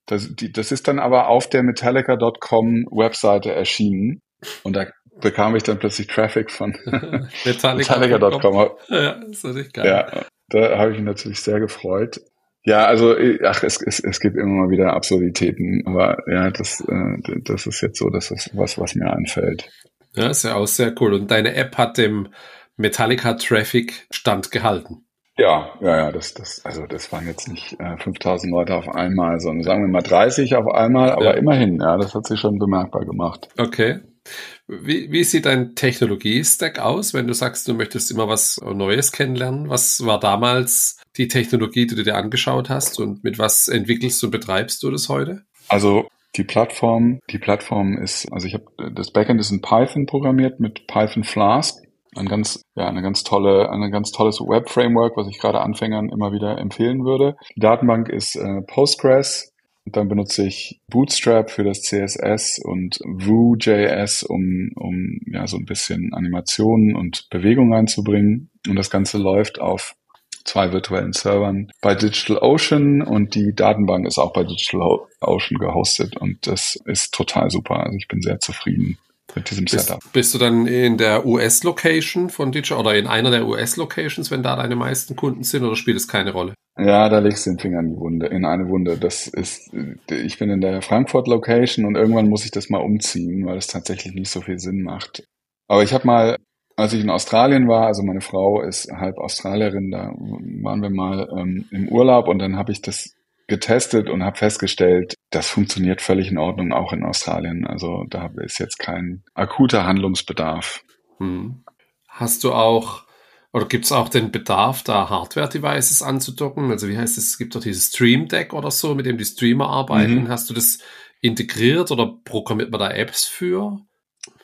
das, die, das ist dann aber auf der Metallica.com Webseite erschienen. Und da bekam ich dann plötzlich Traffic von Metallica.com. ja, das ist natürlich geil. Ja, da habe ich mich natürlich sehr gefreut. Ja, also ach, es, es, es gibt immer mal wieder Absurditäten, aber ja, das, äh, das ist jetzt so, das ist was, was mir einfällt. Ja, ist ja auch sehr cool. Und deine App hat dem Metallica Traffic standgehalten. Ja, ja, ja, das, das, also das waren jetzt nicht äh, 5000 Leute auf einmal, sondern sagen wir mal 30 auf einmal, aber ja. immerhin, ja, das hat sich schon bemerkbar gemacht. Okay. Wie, wie sieht dein Technologie-Stack aus, wenn du sagst, du möchtest immer was Neues kennenlernen? Was war damals die Technologie, die du dir angeschaut hast und mit was entwickelst und betreibst du das heute? Also die Plattform, die Plattform ist, also ich habe das Backend ist in Python programmiert mit Python Flask. Ein ganz, ja, eine ganz tolle, ein ganz tolles Web-Framework, was ich gerade Anfängern immer wieder empfehlen würde. Die Datenbank ist äh, Postgres. Dann benutze ich Bootstrap für das CSS und Vue.js, um, um ja so ein bisschen Animationen und Bewegung reinzubringen. Und das Ganze läuft auf zwei virtuellen Servern bei DigitalOcean und die Datenbank ist auch bei DigitalOcean gehostet und das ist total super. Also ich bin sehr zufrieden mit diesem bist, Setup. Bist du dann in der US-Location von Digital oder in einer der US-Locations, wenn da deine meisten Kunden sind oder spielt es keine Rolle? Ja, da legst du den Finger in die Wunde, in eine Wunde. Das ist, ich bin in der Frankfurt-Location und irgendwann muss ich das mal umziehen, weil es tatsächlich nicht so viel Sinn macht. Aber ich habe mal als ich in Australien war, also meine Frau ist halb Australierin, da waren wir mal ähm, im Urlaub und dann habe ich das getestet und habe festgestellt, das funktioniert völlig in Ordnung auch in Australien. Also da ist jetzt kein akuter Handlungsbedarf. Hm. Hast du auch oder gibt es auch den Bedarf, da Hardware-Devices anzudocken? Also wie heißt es, es gibt doch dieses Stream Deck oder so, mit dem die Streamer arbeiten. Mhm. Hast du das integriert oder programmiert man da Apps für?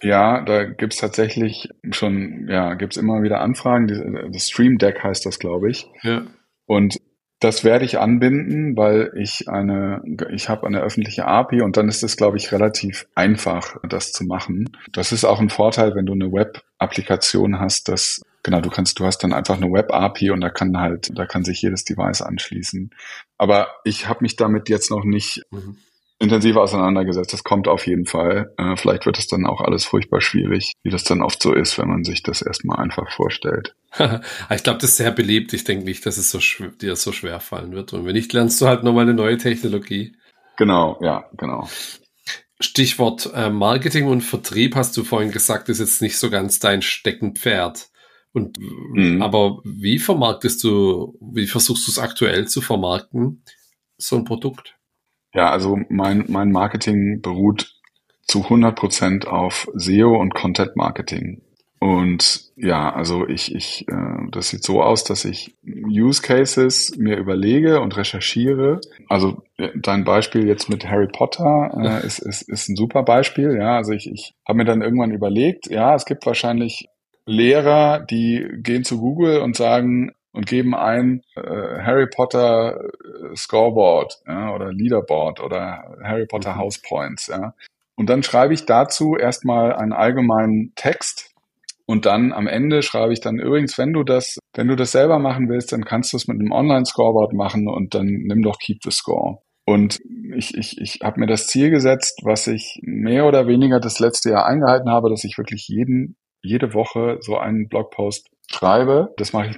Ja, da gibt's tatsächlich schon, ja, gibt's immer wieder Anfragen. Das Stream Deck heißt das, glaube ich. Ja. Und das werde ich anbinden, weil ich eine, ich habe eine öffentliche API und dann ist es, glaube ich, relativ einfach, das zu machen. Das ist auch ein Vorteil, wenn du eine Web-Applikation hast, dass genau, du kannst, du hast dann einfach eine Web-API und da kann halt, da kann sich jedes Device anschließen. Aber ich habe mich damit jetzt noch nicht mhm intensiver auseinandergesetzt. Das kommt auf jeden Fall. Äh, vielleicht wird es dann auch alles furchtbar schwierig, wie das dann oft so ist, wenn man sich das erstmal einfach vorstellt. ich glaube, das ist sehr beliebt. Ich denke nicht, dass es so dir so schwer fallen wird. Und wenn nicht, lernst du halt nochmal eine neue Technologie. Genau, ja, genau. Stichwort äh, Marketing und Vertrieb hast du vorhin gesagt, ist jetzt nicht so ganz dein Steckenpferd. Und mhm. aber wie vermarktest du, wie versuchst du es aktuell zu vermarkten, so ein Produkt? Ja, also mein, mein Marketing beruht zu 100 Prozent auf SEO und Content Marketing. Und ja, also ich, ich, äh, das sieht so aus, dass ich Use Cases mir überlege und recherchiere. Also äh, dein Beispiel jetzt mit Harry Potter äh, ist, ist, ist ein super Beispiel. Ja, also ich, ich habe mir dann irgendwann überlegt, ja, es gibt wahrscheinlich Lehrer, die gehen zu Google und sagen, und geben ein äh, Harry Potter äh, Scoreboard ja, oder Leaderboard oder Harry Potter mhm. House Points. Ja. Und dann schreibe ich dazu erstmal einen allgemeinen Text und dann am Ende schreibe ich dann übrigens, wenn du das, wenn du das selber machen willst, dann kannst du es mit einem Online-Scoreboard machen und dann nimm doch Keep the Score. Und ich, ich, ich habe mir das Ziel gesetzt, was ich mehr oder weniger das letzte Jahr eingehalten habe, dass ich wirklich jeden, jede Woche so einen Blogpost schreibe. Das mache ich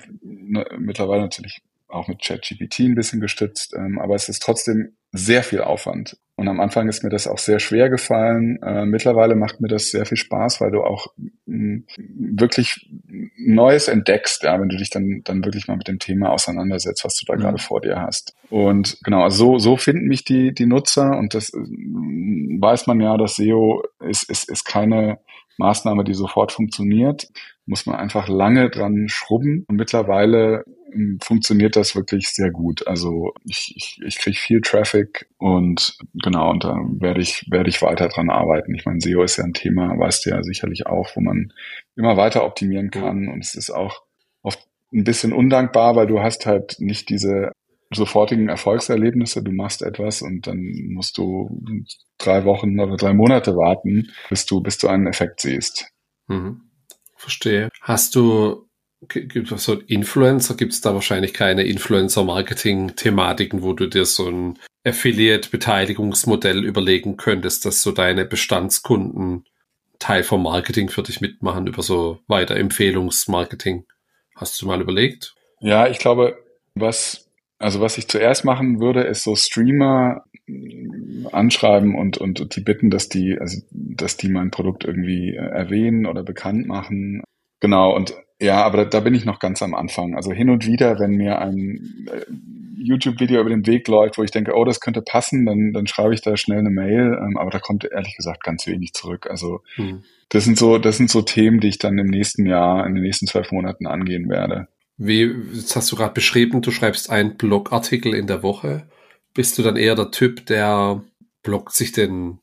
mittlerweile natürlich auch mit ChatGPT ein bisschen gestützt, ähm, aber es ist trotzdem sehr viel Aufwand. Und am Anfang ist mir das auch sehr schwer gefallen. Äh, mittlerweile macht mir das sehr viel Spaß, weil du auch mh, wirklich Neues entdeckst, ja, wenn du dich dann, dann wirklich mal mit dem Thema auseinandersetzt, was du da mhm. gerade vor dir hast. Und genau, also so, so finden mich die, die Nutzer und das äh, weiß man ja, dass SEO ist, ist, ist keine Maßnahme, die sofort funktioniert, muss man einfach lange dran schrubben. Und mittlerweile ähm, funktioniert das wirklich sehr gut. Also ich, ich, ich kriege viel Traffic und genau, und da werde ich, werde ich weiter dran arbeiten. Ich meine, SEO ist ja ein Thema, weißt du ja sicherlich auch, wo man immer weiter optimieren kann. Und es ist auch oft ein bisschen undankbar, weil du hast halt nicht diese sofortigen Erfolgserlebnisse. Du machst etwas und dann musst du drei Wochen oder drei Monate warten, bis du, bis du einen Effekt siehst. Mhm. Verstehe. Hast du, gibt es so Influencer? Gibt es da wahrscheinlich keine Influencer-Marketing-Thematiken, wo du dir so ein Affiliate-Beteiligungsmodell überlegen könntest, dass so deine Bestandskunden Teil vom Marketing für dich mitmachen über so Weiterempfehlungsmarketing? Hast du mal überlegt? Ja, ich glaube, was Also was ich zuerst machen würde, ist so Streamer äh, anschreiben und, und, und die bitten, dass die, also dass die mein Produkt irgendwie äh, erwähnen oder bekannt machen. Genau, und ja, aber da, da bin ich noch ganz am Anfang. Also hin und wieder, wenn mir ein äh, YouTube-Video über den Weg läuft, wo ich denke, oh, das könnte passen, dann, dann schreibe ich da schnell eine Mail, ähm, aber da kommt ehrlich gesagt ganz wenig zurück. Also hm. das sind so, das sind so Themen, die ich dann im nächsten Jahr, in den nächsten zwölf Monaten angehen werde. Wie, jetzt hast du gerade beschrieben, du schreibst einen Blogartikel in der Woche. Bist du dann eher der Typ, der bloggt sich den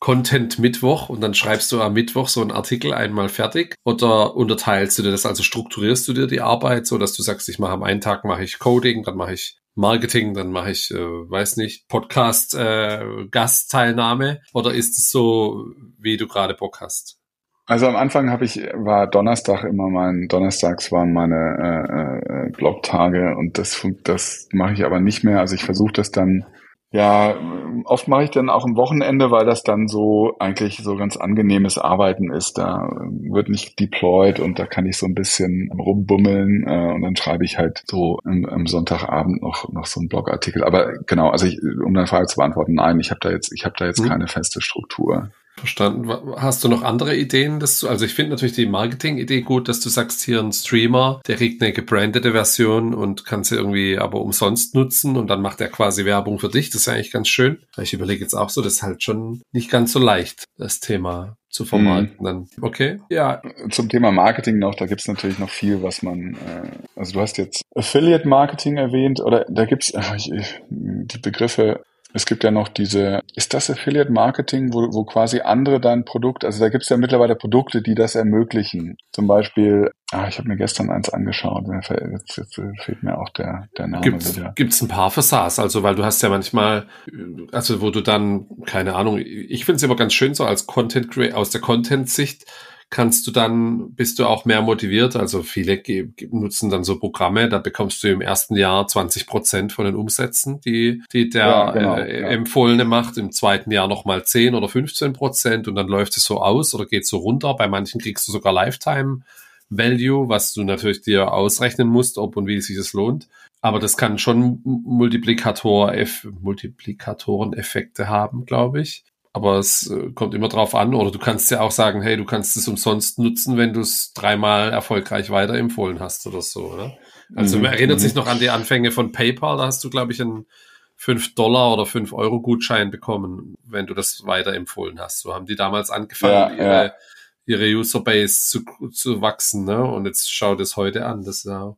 Content Mittwoch und dann schreibst du am Mittwoch so einen Artikel einmal fertig? Oder unterteilst du dir das, also strukturierst du dir die Arbeit so, dass du sagst, ich mache am einen Tag mache ich Coding, dann mache ich Marketing, dann mache ich, äh, weiß nicht, Podcast, äh, Gastteilnahme? Oder ist es so, wie du gerade Bock hast? Also am Anfang habe ich war Donnerstag immer mein Donnerstags waren meine äh, äh, Blogtage und das das mache ich aber nicht mehr. Also ich versuche das dann ja oft mache ich dann auch am Wochenende, weil das dann so eigentlich so ganz angenehmes Arbeiten ist. Da wird nicht deployed und da kann ich so ein bisschen rumbummeln äh, und dann schreibe ich halt so am, am Sonntagabend noch noch so einen Blogartikel. Aber genau, also ich, um deine Frage zu beantworten, nein, ich habe da jetzt ich habe da jetzt mhm. keine feste Struktur. Verstanden. Hast du noch andere Ideen? Dass du, also ich finde natürlich die Marketing-Idee gut, dass du sagst, hier ein Streamer, der kriegt eine gebrandete Version und kann sie irgendwie aber umsonst nutzen und dann macht er quasi Werbung für dich. Das ist eigentlich ganz schön. Ich überlege jetzt auch so, das ist halt schon nicht ganz so leicht, das Thema zu vermarkten. Mhm. Dann. Okay, ja. Zum Thema Marketing noch, da gibt's natürlich noch viel, was man, äh, also du hast jetzt Affiliate Marketing erwähnt oder da gibt's äh, die Begriffe es gibt ja noch diese, ist das Affiliate Marketing, wo, wo quasi andere dein Produkt, also da gibt es ja mittlerweile Produkte, die das ermöglichen. Zum Beispiel, ah, ich habe mir gestern eins angeschaut, jetzt, jetzt fehlt mir auch der, der Name gibt's, wieder. Gibt es ein paar für SaaS, also weil du hast ja manchmal, also wo du dann, keine Ahnung, ich finde es immer ganz schön so als Content aus der Content-Sicht, kannst du dann, bist du auch mehr motiviert. Also viele nutzen dann so Programme, da bekommst du im ersten Jahr 20 Prozent von den Umsätzen, die, die der ja, genau, äh, ja. Empfohlene macht, im zweiten Jahr nochmal 10 oder 15 Prozent und dann läuft es so aus oder geht so runter. Bei manchen kriegst du sogar Lifetime Value, was du natürlich dir ausrechnen musst, ob und wie sich das lohnt. Aber das kann schon Multiplikator, Multiplikatoren-Effekte haben, glaube ich aber es äh, kommt immer drauf an. Oder du kannst ja auch sagen, hey, du kannst es umsonst nutzen, wenn du es dreimal erfolgreich weiterempfohlen hast oder so, oder? Also mhm. man erinnert sich mhm. noch an die Anfänge von PayPal, da hast du, glaube ich, einen 5 Dollar oder 5 Euro Gutschein bekommen, wenn du das weiterempfohlen hast. So haben die damals angefangen, ja, ihre, ja. ihre Userbase zu, zu wachsen, ne? Und jetzt schau das heute an. Das ja,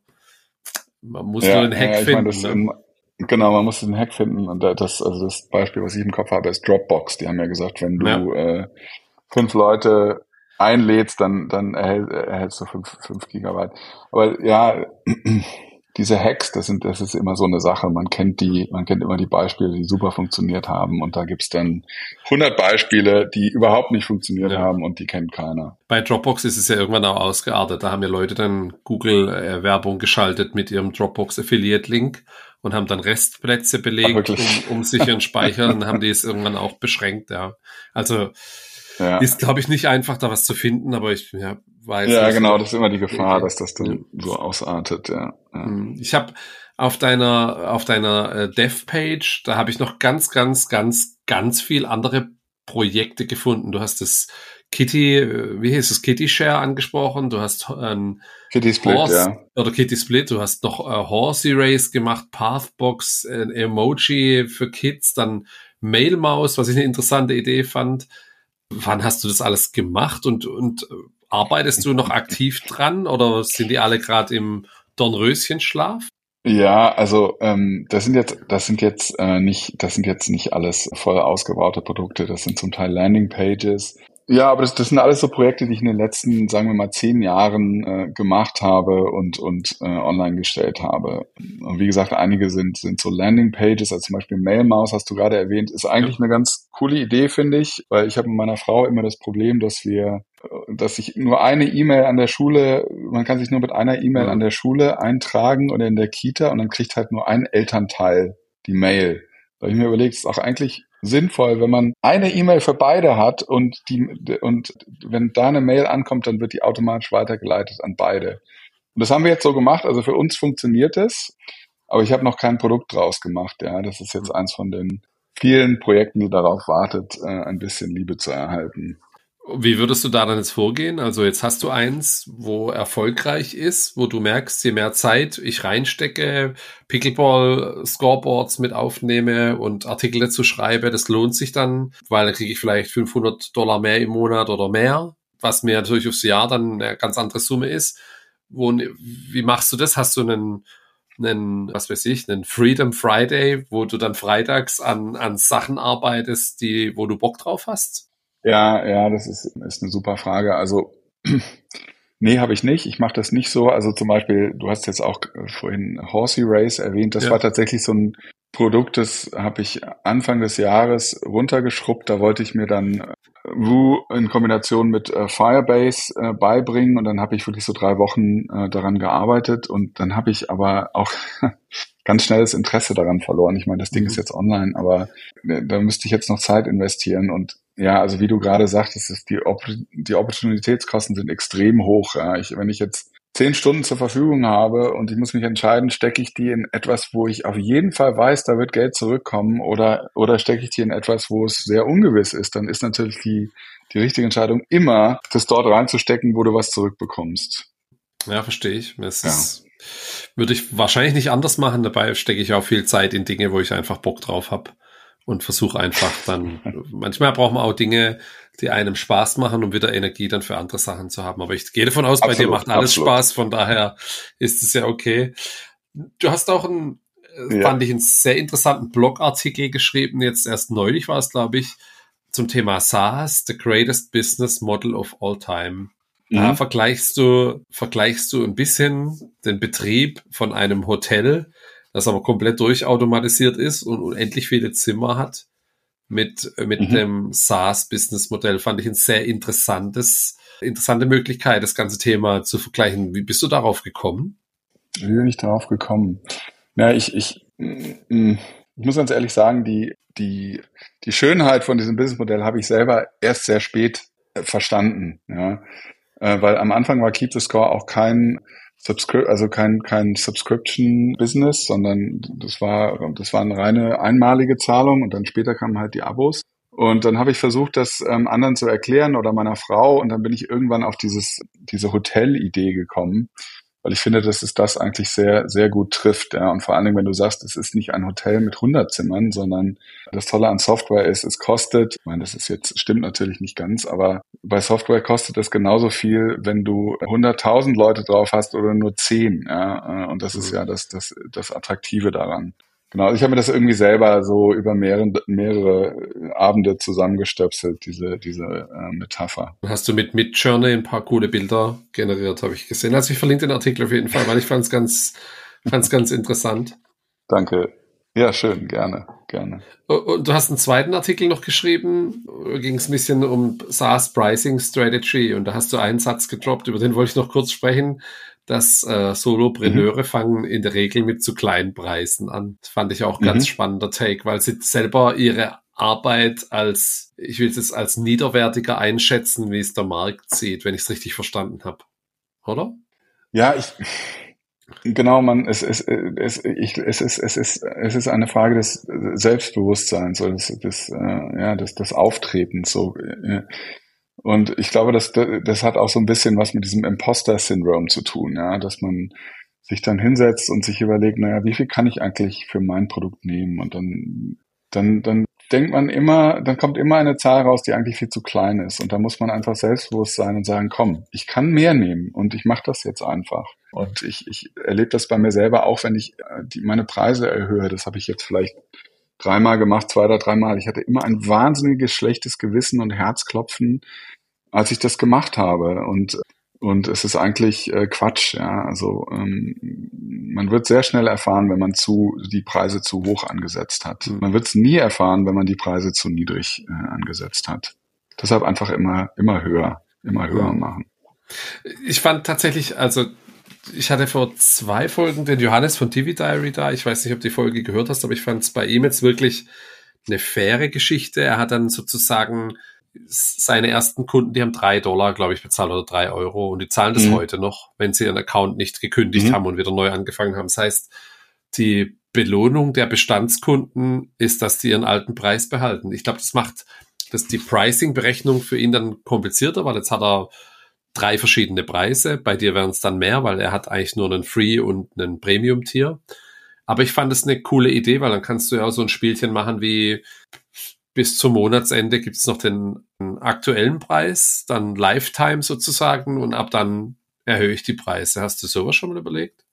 man muss ja, nur den Hack finden. Meine, ne? Genau, man muss den Hack finden und das, also das Beispiel, was ich im Kopf habe, ist Dropbox. Die haben ja gesagt, wenn du ja. äh, fünf Leute einlädst, dann, dann erhält, erhältst du fünf, fünf Gigabyte. Aber ja, diese Hacks, das sind, das ist immer so eine Sache. Man kennt die, man kennt immer die Beispiele, die super funktioniert haben und da gibt's dann 100 Beispiele, die überhaupt nicht funktioniert ja. haben und die kennt keiner. Bei Dropbox ist es ja irgendwann auch ausgeartet. Da haben ja Leute dann Google-Werbung geschaltet mit ihrem Dropbox Affiliate Link und haben dann Restplätze belegt, Ach, um, um sicheren Speicher und haben die es irgendwann auch beschränkt, ja. Also ja. ist, glaube ich, nicht einfach, da was zu finden, aber ich ja, weiß. Ja, genau, das ist immer die Gefahr, dass das dann so ausartet, ja. ja. Hm. Ich habe auf deiner, auf deiner äh, Dev-Page, da habe ich noch ganz, ganz, ganz, ganz viel andere Projekte gefunden. Du hast das Kitty, äh, wie heißt es, Kitty Share angesprochen. Du hast ähm, Kitty Split, Horse, ja. Oder Kitty Split. Du hast noch äh, Horsey Race gemacht, Pathbox, äh, Emoji für Kids, dann Mailmaus, was ich eine interessante Idee fand. Wann hast du das alles gemacht und, und äh, arbeitest du noch aktiv dran oder sind die alle gerade im Dornröschenschlaf? Ja, also ähm, das sind jetzt, das sind jetzt äh, nicht, das sind jetzt nicht alles voll ausgebaute Produkte. Das sind zum Teil Landingpages, ja, aber das, das sind alles so Projekte, die ich in den letzten, sagen wir mal, zehn Jahren äh, gemacht habe und, und äh, online gestellt habe. Und wie gesagt, einige sind, sind so Landingpages, also zum Beispiel Mailmouse hast du gerade erwähnt, ist eigentlich eine ganz coole Idee, finde ich, weil ich habe mit meiner Frau immer das Problem, dass wir, dass ich nur eine E-Mail an der Schule, man kann sich nur mit einer E-Mail an der Schule eintragen oder in der Kita und dann kriegt halt nur ein Elternteil die Mail. Da habe ich mir überlegt, ist auch eigentlich sinnvoll, wenn man eine E-Mail für beide hat und die und wenn da eine Mail ankommt, dann wird die automatisch weitergeleitet an beide. Und das haben wir jetzt so gemacht. Also für uns funktioniert es. Aber ich habe noch kein Produkt draus gemacht. Ja, das ist jetzt eins von den vielen Projekten, die darauf wartet, äh, ein bisschen Liebe zu erhalten. Wie würdest du da dann jetzt vorgehen? Also jetzt hast du eins, wo erfolgreich ist, wo du merkst, je mehr Zeit ich reinstecke, Pickleball Scoreboards mit aufnehme und Artikel dazu schreibe, das lohnt sich dann, weil dann kriege ich vielleicht 500 Dollar mehr im Monat oder mehr, was mir natürlich aufs Jahr dann eine ganz andere Summe ist. Wo, wie machst du das? Hast du einen einen, was weiß ich, einen Freedom Friday, wo du dann freitags an, an Sachen arbeitest, die, wo du Bock drauf hast? Ja, ja, das ist, ist eine super Frage. Also, nee, habe ich nicht. Ich mache das nicht so. Also zum Beispiel, du hast jetzt auch vorhin Horsey Race erwähnt. Das ja. war tatsächlich so ein Produkt, das habe ich Anfang des Jahres runtergeschrubbt. Da wollte ich mir dann Woo in Kombination mit äh, Firebase äh, beibringen und dann habe ich wirklich so drei Wochen äh, daran gearbeitet und dann habe ich aber auch ganz schnell das Interesse daran verloren. Ich meine, das Ding mhm. ist jetzt online, aber äh, da müsste ich jetzt noch Zeit investieren und ja, also wie du gerade sagtest, ist die, Opp die Opportunitätskosten sind extrem hoch. Ja. Ich, wenn ich jetzt zehn Stunden zur Verfügung habe und ich muss mich entscheiden, stecke ich die in etwas, wo ich auf jeden Fall weiß, da wird Geld zurückkommen oder, oder stecke ich die in etwas, wo es sehr ungewiss ist, dann ist natürlich die, die richtige Entscheidung immer, das dort reinzustecken, wo du was zurückbekommst. Ja, verstehe ich. Es ja. ist, würde ich wahrscheinlich nicht anders machen. Dabei stecke ich auch viel Zeit in Dinge, wo ich einfach Bock drauf habe und versuche einfach dann, manchmal braucht man auch Dinge, die einem Spaß machen, um wieder Energie dann für andere Sachen zu haben. Aber ich gehe davon aus, absolut, bei dir macht alles absolut. Spaß, von daher ist es ja okay. Du hast auch einen, äh, ja. fand ich einen sehr interessanten Blogartikel geschrieben, jetzt erst neulich war es, glaube ich, zum Thema SaaS, the greatest business model of all time. Da mhm. vergleichst du, vergleichst du ein bisschen den Betrieb von einem Hotel das aber komplett durchautomatisiert ist und unendlich viele Zimmer hat. Mit, mit mhm. dem SaaS-Business-Modell fand ich ein sehr interessantes, interessante Möglichkeit, das ganze Thema zu vergleichen. Wie bist du darauf gekommen? Wie bin ich darauf gekommen? Ja, ich, ich, mm, ich muss ganz ehrlich sagen, die, die, die Schönheit von diesem Businessmodell habe ich selber erst sehr spät äh, verstanden. Ja. Äh, weil am Anfang war Keep the Score auch kein Subscri also kein, kein Subscription-Business, sondern das war, das war eine reine einmalige Zahlung und dann später kamen halt die Abos. Und dann habe ich versucht, das ähm, anderen zu erklären oder meiner Frau und dann bin ich irgendwann auf dieses, diese Hotel-Idee gekommen weil ich finde, dass es das eigentlich sehr, sehr gut trifft. Ja. Und vor allen Dingen, wenn du sagst, es ist nicht ein Hotel mit 100 Zimmern, sondern das Tolle an Software ist, es kostet, ich meine, das ist jetzt, stimmt natürlich nicht ganz, aber bei Software kostet es genauso viel, wenn du 100.000 Leute drauf hast oder nur 10. Ja. Und das ist mhm. ja das, das, das Attraktive daran. Genau, ich habe mir das irgendwie selber so über mehrere, mehrere Abende zusammengestöpselt, diese, diese äh, Metapher. Hast du mit Midjourney ein paar coole Bilder generiert, habe ich gesehen. Also ich verlinke den Artikel auf jeden Fall, weil ich fand es ganz, fand's ganz interessant. Danke. Ja, schön, gerne, gerne. Und du hast einen zweiten Artikel noch geschrieben, ging es ein bisschen um SaaS Pricing Strategy und da hast du einen Satz gedroppt, über den wollte ich noch kurz sprechen dass äh, Solopreneure mhm. fangen in der Regel mit zu kleinen Preisen an. Das fand ich auch ganz mhm. spannender Take, weil sie selber ihre Arbeit als, ich will es jetzt als niederwertiger einschätzen, wie es der Markt sieht, wenn ich es richtig verstanden habe. Oder? Ja, ich, Genau, man, es, es, es, ich, es, ist, es, ist, es ist eine Frage des Selbstbewusstseins des, des, äh, ja, des, des Auftretens. So, äh, und ich glaube, das, das hat auch so ein bisschen was mit diesem Imposter-Syndrom zu tun, ja, dass man sich dann hinsetzt und sich überlegt, naja, wie viel kann ich eigentlich für mein Produkt nehmen? Und dann, dann, dann denkt man immer, dann kommt immer eine Zahl raus, die eigentlich viel zu klein ist. Und da muss man einfach selbstbewusst sein und sagen, komm, ich kann mehr nehmen und ich mache das jetzt einfach. Und ich, ich erlebe das bei mir selber auch, wenn ich äh, die, meine Preise erhöhe. Das habe ich jetzt vielleicht dreimal gemacht, zwei oder dreimal. Ich hatte immer ein wahnsinniges schlechtes Gewissen und Herzklopfen, als ich das gemacht habe. Und und es ist eigentlich äh, Quatsch, ja. Also ähm, man wird sehr schnell erfahren, wenn man zu die Preise zu hoch angesetzt hat. Mhm. Man wird es nie erfahren, wenn man die Preise zu niedrig äh, angesetzt hat. Deshalb einfach immer immer höher, immer höher machen. Ich fand tatsächlich, also ich hatte vor zwei Folgen den Johannes von TV Diary da. Ich weiß nicht, ob du die Folge gehört hast, aber ich fand es bei ihm jetzt wirklich eine faire Geschichte. Er hat dann sozusagen seine ersten Kunden, die haben drei Dollar, glaube ich, bezahlt oder drei Euro und die zahlen das mhm. heute noch, wenn sie ihren Account nicht gekündigt mhm. haben und wieder neu angefangen haben. Das heißt, die Belohnung der Bestandskunden ist, dass die ihren alten Preis behalten. Ich glaube, das macht das die Pricing-Berechnung für ihn dann komplizierter, weil jetzt hat er drei verschiedene Preise. Bei dir wären es dann mehr, weil er hat eigentlich nur einen Free und einen Premium-Tier. Aber ich fand es eine coole Idee, weil dann kannst du ja auch so ein Spielchen machen wie bis zum Monatsende gibt es noch den aktuellen Preis, dann Lifetime sozusagen und ab dann erhöhe ich die Preise. Hast du sowas schon mal überlegt?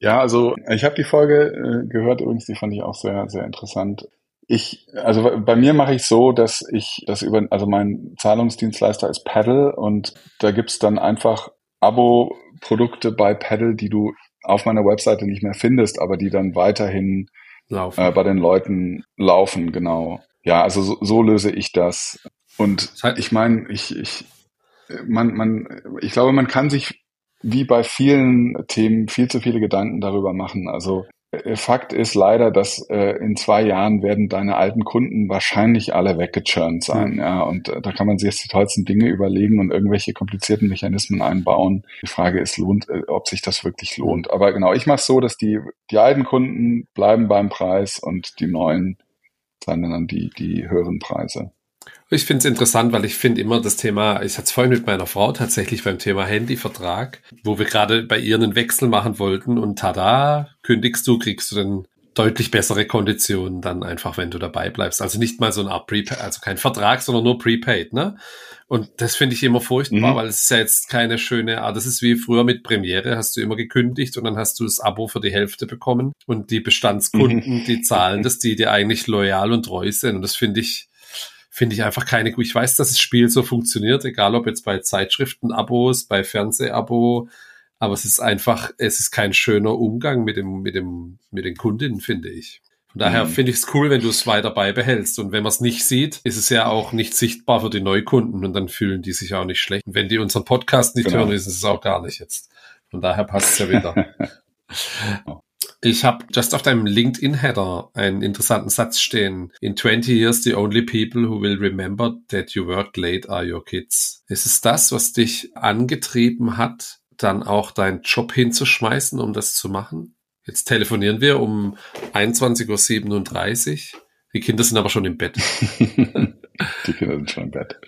Ja, also ich habe die Folge äh, gehört übrigens, die fand ich auch sehr, sehr interessant. Ich, also bei mir mache ich so, dass ich das über, also mein Zahlungsdienstleister ist Paddle und da gibt's dann einfach Abo-Produkte bei Paddle, die du auf meiner Webseite nicht mehr findest, aber die dann weiterhin laufen. Äh, bei den Leuten laufen, genau. Ja, also so, so löse ich das. Und ich meine, ich, ich, man, man, ich glaube, man kann sich wie bei vielen Themen viel zu viele Gedanken darüber machen. Also Fakt ist leider, dass äh, in zwei Jahren werden deine alten Kunden wahrscheinlich alle weggechurnt sein. Mhm. Ja, und äh, da kann man sich jetzt die tollsten Dinge überlegen und irgendwelche komplizierten Mechanismen einbauen. Die Frage ist, lohnt, äh, ob sich das wirklich lohnt. Aber genau, ich mache so, dass die die alten Kunden bleiben beim Preis und die neuen zahlen dann die die höheren Preise. Ich finde es interessant, weil ich finde immer das Thema, ich hatte es vorhin mit meiner Frau tatsächlich beim Thema Handyvertrag, wo wir gerade bei ihr einen Wechsel machen wollten und tada, kündigst du, kriegst du dann deutlich bessere Konditionen dann einfach, wenn du dabei bleibst. Also nicht mal so eine Art Prepaid, also kein Vertrag, sondern nur Prepaid, ne? Und das finde ich immer furchtbar, mhm. weil es ist ja jetzt keine schöne Art. Das ist wie früher mit Premiere, hast du immer gekündigt und dann hast du das Abo für die Hälfte bekommen und die Bestandskunden, mhm. die zahlen das, die dir eigentlich loyal und treu sind. Und das finde ich, finde ich einfach keine Ich weiß, dass das Spiel so funktioniert, egal ob jetzt bei Zeitschriften-Abos, bei Fernseh-Abo, aber es ist einfach, es ist kein schöner Umgang mit dem, mit dem, mit den Kundinnen, finde ich. Von daher mhm. finde ich es cool, wenn du es weiter beibehältst. Und wenn man es nicht sieht, ist es ja auch nicht sichtbar für die Neukunden und dann fühlen die sich auch nicht schlecht. Und wenn die unseren Podcast nicht genau. hören, ist es auch gar nicht jetzt. Von daher passt es ja wieder. Ich habe just auf deinem LinkedIn-Header einen interessanten Satz stehen. In 20 years, the only people who will remember that you worked late are your kids. Ist es das, was dich angetrieben hat, dann auch deinen Job hinzuschmeißen, um das zu machen? Jetzt telefonieren wir um 21.37 Uhr. Die Kinder sind aber schon im Bett. die Kinder sind schon im Bett.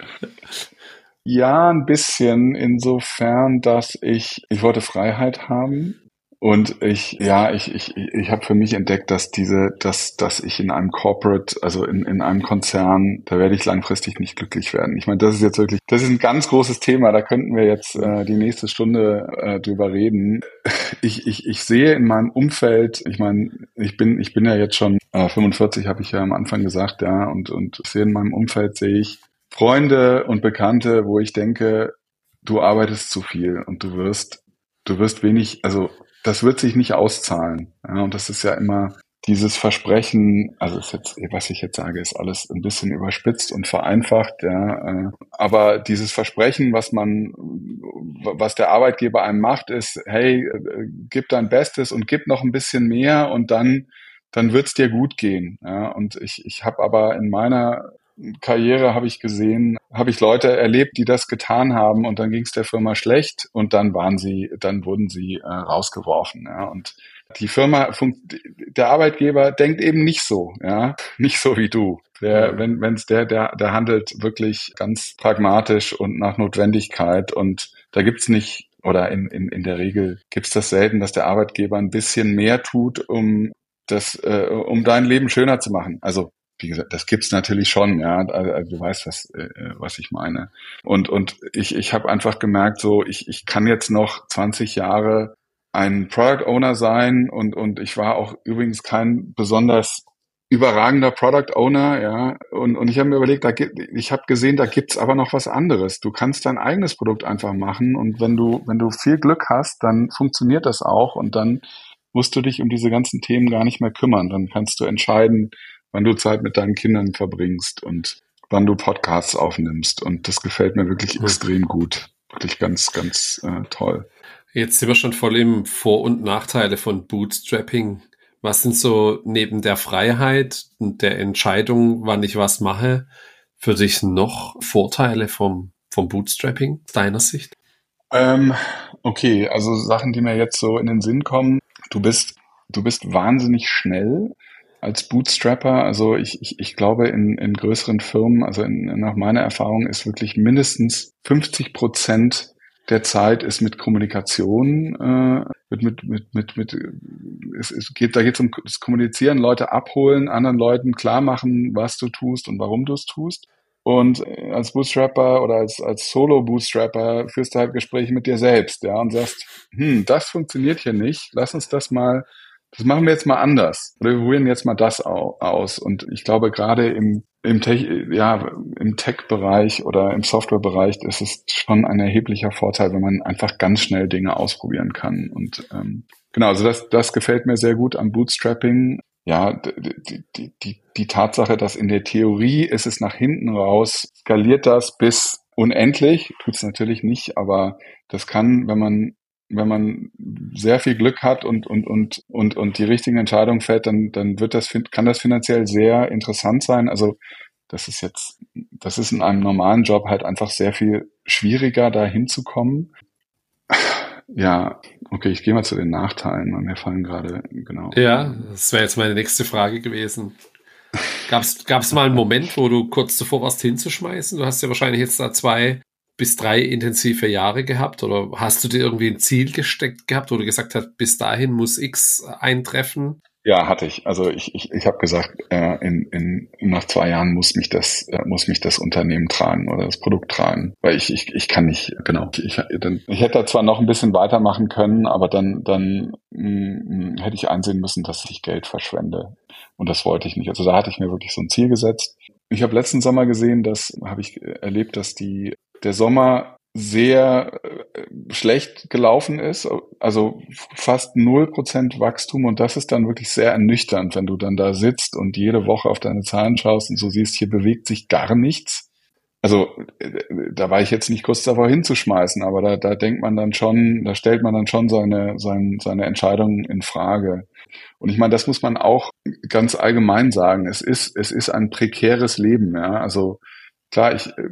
Ja, ein bisschen insofern, dass ich, ich wollte Freiheit haben und ich, ja, ich, ich, ich habe für mich entdeckt, dass diese, dass, dass ich in einem Corporate, also in, in einem Konzern, da werde ich langfristig nicht glücklich werden. Ich meine, das ist jetzt wirklich, das ist ein ganz großes Thema, da könnten wir jetzt äh, die nächste Stunde äh, drüber reden. Ich, ich, ich sehe in meinem Umfeld, ich meine, ich bin, ich bin ja jetzt schon äh, 45, habe ich ja am Anfang gesagt, ja, und, und ich sehe in meinem Umfeld sehe ich Freunde und Bekannte, wo ich denke, du arbeitest zu viel und du wirst, du wirst wenig, also das wird sich nicht auszahlen. Ja, und das ist ja immer dieses Versprechen, also ist jetzt, was ich jetzt sage, ist alles ein bisschen überspitzt und vereinfacht, ja. Äh, aber dieses Versprechen, was man, was der Arbeitgeber einem macht, ist, hey, gib dein Bestes und gib noch ein bisschen mehr und dann, dann wird's dir gut gehen. Ja. Und ich, ich habe aber in meiner Karriere habe ich gesehen, habe ich Leute erlebt, die das getan haben und dann ging es der Firma schlecht und dann waren sie, dann wurden sie äh, rausgeworfen. Ja. Und die Firma, der Arbeitgeber denkt eben nicht so, ja, nicht so wie du. Der, wenn wenn es der, der, der handelt wirklich ganz pragmatisch und nach Notwendigkeit und da gibt's nicht oder in, in, in der Regel gibt's das selten, dass der Arbeitgeber ein bisschen mehr tut, um das, äh, um dein Leben schöner zu machen. Also wie gesagt, das gibt's natürlich schon, ja. Also, also du weißt, was, äh, was ich meine. Und und ich ich habe einfach gemerkt, so ich ich kann jetzt noch 20 Jahre ein Product Owner sein und und ich war auch übrigens kein besonders überragender Product Owner, ja. Und und ich habe mir überlegt, da gibt, ich habe gesehen, da gibt's aber noch was anderes. Du kannst dein eigenes Produkt einfach machen und wenn du wenn du viel Glück hast, dann funktioniert das auch und dann musst du dich um diese ganzen Themen gar nicht mehr kümmern. Dann kannst du entscheiden, wann du Zeit mit deinen Kindern verbringst und wann du Podcasts aufnimmst. Und das gefällt mir wirklich mhm. extrem gut. Wirklich ganz, ganz äh, toll. Jetzt sind wir schon voll im Vor- und Nachteile von Bootstrapping. Was sind so neben der Freiheit und der Entscheidung, wann ich was mache, für dich noch Vorteile vom, vom Bootstrapping, deiner Sicht? Ähm, okay, also Sachen, die mir jetzt so in den Sinn kommen. Du bist du bist wahnsinnig schnell als Bootstrapper. Also ich, ich, ich glaube, in, in größeren Firmen, also in, nach meiner Erfahrung, ist wirklich mindestens 50 Prozent der Zeit ist mit Kommunikation, äh, mit, mit, mit, mit, mit es, es geht, da geht es um das Kommunizieren, Leute abholen, anderen Leuten klar machen, was du tust und warum du es tust. Und äh, als Bootstrapper oder als, als Solo-Bootstrapper führst du halt Gespräche mit dir selbst, ja, und sagst, hm, das funktioniert hier nicht, lass uns das mal das machen wir jetzt mal anders. Oder wir probieren jetzt mal das aus. Und ich glaube, gerade im, im Tech, ja, im Tech-Bereich oder im Software-Bereich ist es schon ein erheblicher Vorteil, wenn man einfach ganz schnell Dinge ausprobieren kann. Und ähm, genau, also das, das gefällt mir sehr gut am Bootstrapping. Ja, die, die, die, die Tatsache, dass in der Theorie ist es nach hinten raus, skaliert das bis unendlich, tut's natürlich nicht, aber das kann, wenn man wenn man sehr viel Glück hat und, und, und, und, und die richtigen Entscheidungen fällt, dann, dann wird das, kann das finanziell sehr interessant sein. Also, das ist jetzt, das ist in einem normalen Job halt einfach sehr viel schwieriger, da hinzukommen. Ja, okay, ich gehe mal zu den Nachteilen. Mir fallen gerade, genau. Ja, das wäre jetzt meine nächste Frage gewesen. Gab es mal einen Moment, wo du kurz zuvor warst hinzuschmeißen? Du hast ja wahrscheinlich jetzt da zwei bis drei intensive Jahre gehabt? Oder hast du dir irgendwie ein Ziel gesteckt gehabt, wo du gesagt hast, bis dahin muss X eintreffen? Ja, hatte ich. Also ich, ich, ich habe gesagt, äh, in, in, nach zwei Jahren muss mich das äh, muss mich das Unternehmen tragen oder das Produkt tragen, weil ich ich, ich kann nicht genau. Ich, dann, ich hätte zwar noch ein bisschen weitermachen können, aber dann dann mh, mm, hätte ich einsehen müssen, dass ich Geld verschwende und das wollte ich nicht. Also da hatte ich mir wirklich so ein Ziel gesetzt. Ich habe letzten Sommer gesehen, dass habe ich erlebt, dass die der Sommer sehr äh, schlecht gelaufen ist, also fast null Prozent Wachstum und das ist dann wirklich sehr ernüchternd, wenn du dann da sitzt und jede Woche auf deine Zahlen schaust und so siehst, hier bewegt sich gar nichts. Also äh, da war ich jetzt nicht kurz davor hinzuschmeißen, aber da, da denkt man dann schon, da stellt man dann schon seine, seine, seine Entscheidung in Frage. Und ich meine, das muss man auch ganz allgemein sagen. Es ist, es ist ein prekäres Leben, ja. Also klar, ich äh,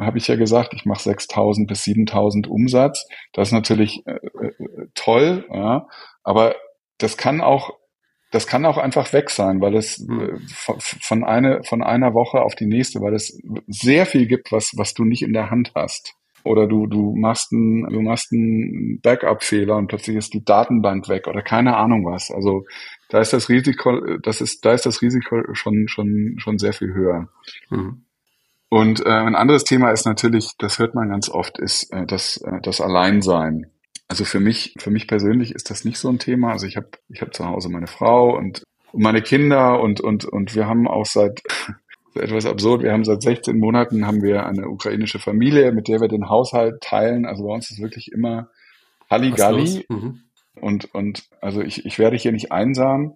habe ich ja gesagt, ich mache 6.000 bis 7.000 Umsatz. Das ist natürlich äh, äh, toll, ja, aber das kann auch das kann auch einfach weg sein, weil es äh, hm. von, eine, von einer Woche auf die nächste, weil es sehr viel gibt, was, was du nicht in der Hand hast. Oder du, du machst einen, du machst einen Backup-Fehler und plötzlich ist die Datenbank weg oder keine Ahnung was. Also da ist das Risiko, das ist, da ist das Risiko schon, schon, schon sehr viel höher. Mhm. Und äh, ein anderes Thema ist natürlich, das hört man ganz oft, ist äh, das, äh, das Alleinsein. Also für mich, für mich persönlich ist das nicht so ein Thema. Also ich habe ich hab zu Hause meine Frau und, und meine Kinder und, und, und wir haben auch seit etwas absurd. Wir haben seit 16 Monaten haben wir eine ukrainische Familie, mit der wir den Haushalt teilen. Also bei uns ist wirklich immer Halligalli. Mhm. Und, und also ich, ich werde hier nicht einsam.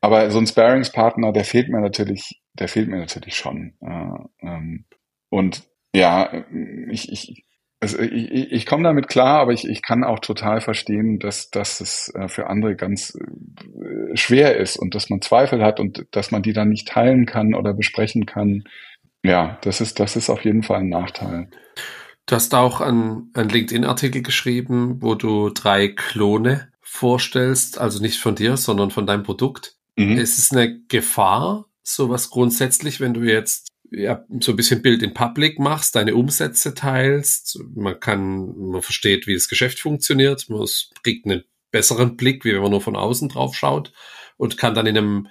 Aber so ein Sparingspartner, der fehlt mir natürlich, der fehlt mir natürlich schon. Äh, ähm, und ja, ich, ich, also ich, ich komme damit klar, aber ich, ich kann auch total verstehen, dass, dass es äh, für andere ganz äh, schwer ist und dass man Zweifel hat und dass man die dann nicht teilen kann oder besprechen kann. Ja, das ist, das ist auf jeden Fall ein Nachteil. Du hast auch einen LinkedIn-Artikel geschrieben, wo du drei Klone vorstellst, also nicht von dir, sondern von deinem Produkt. Mhm. Ist es eine Gefahr, sowas grundsätzlich, wenn du jetzt ja, so ein bisschen Bild in Public machst, deine Umsätze teilst, man kann, man versteht, wie das Geschäft funktioniert, man kriegt einen besseren Blick, wie wenn man nur von außen drauf schaut und kann dann in einem,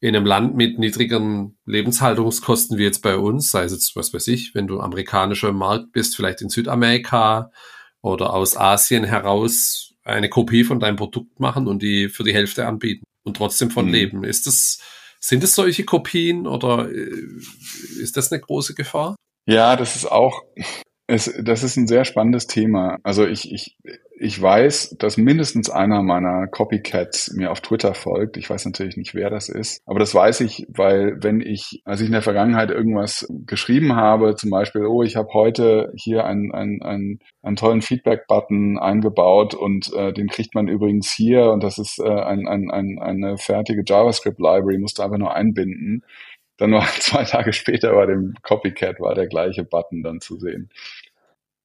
in einem Land mit niedrigeren Lebenshaltungskosten wie jetzt bei uns, sei es jetzt, was weiß ich, wenn du amerikanischer Markt bist, vielleicht in Südamerika oder aus Asien heraus eine Kopie von deinem Produkt machen und die für die Hälfte anbieten und trotzdem von mhm. leben. Ist das, sind es solche Kopien oder äh, ist das eine große Gefahr? Ja, das ist auch, es, das ist ein sehr spannendes Thema. Also ich, ich, ich weiß, dass mindestens einer meiner Copycats mir auf Twitter folgt. Ich weiß natürlich nicht, wer das ist. Aber das weiß ich, weil wenn ich, als ich in der Vergangenheit irgendwas geschrieben habe, zum Beispiel, oh, ich habe heute hier einen, einen, einen, einen tollen Feedback-Button eingebaut und äh, den kriegt man übrigens hier und das ist äh, ein, ein, ein, eine fertige JavaScript-Library, musst du einfach nur einbinden. Dann war zwei Tage später bei dem Copycat war der gleiche Button dann zu sehen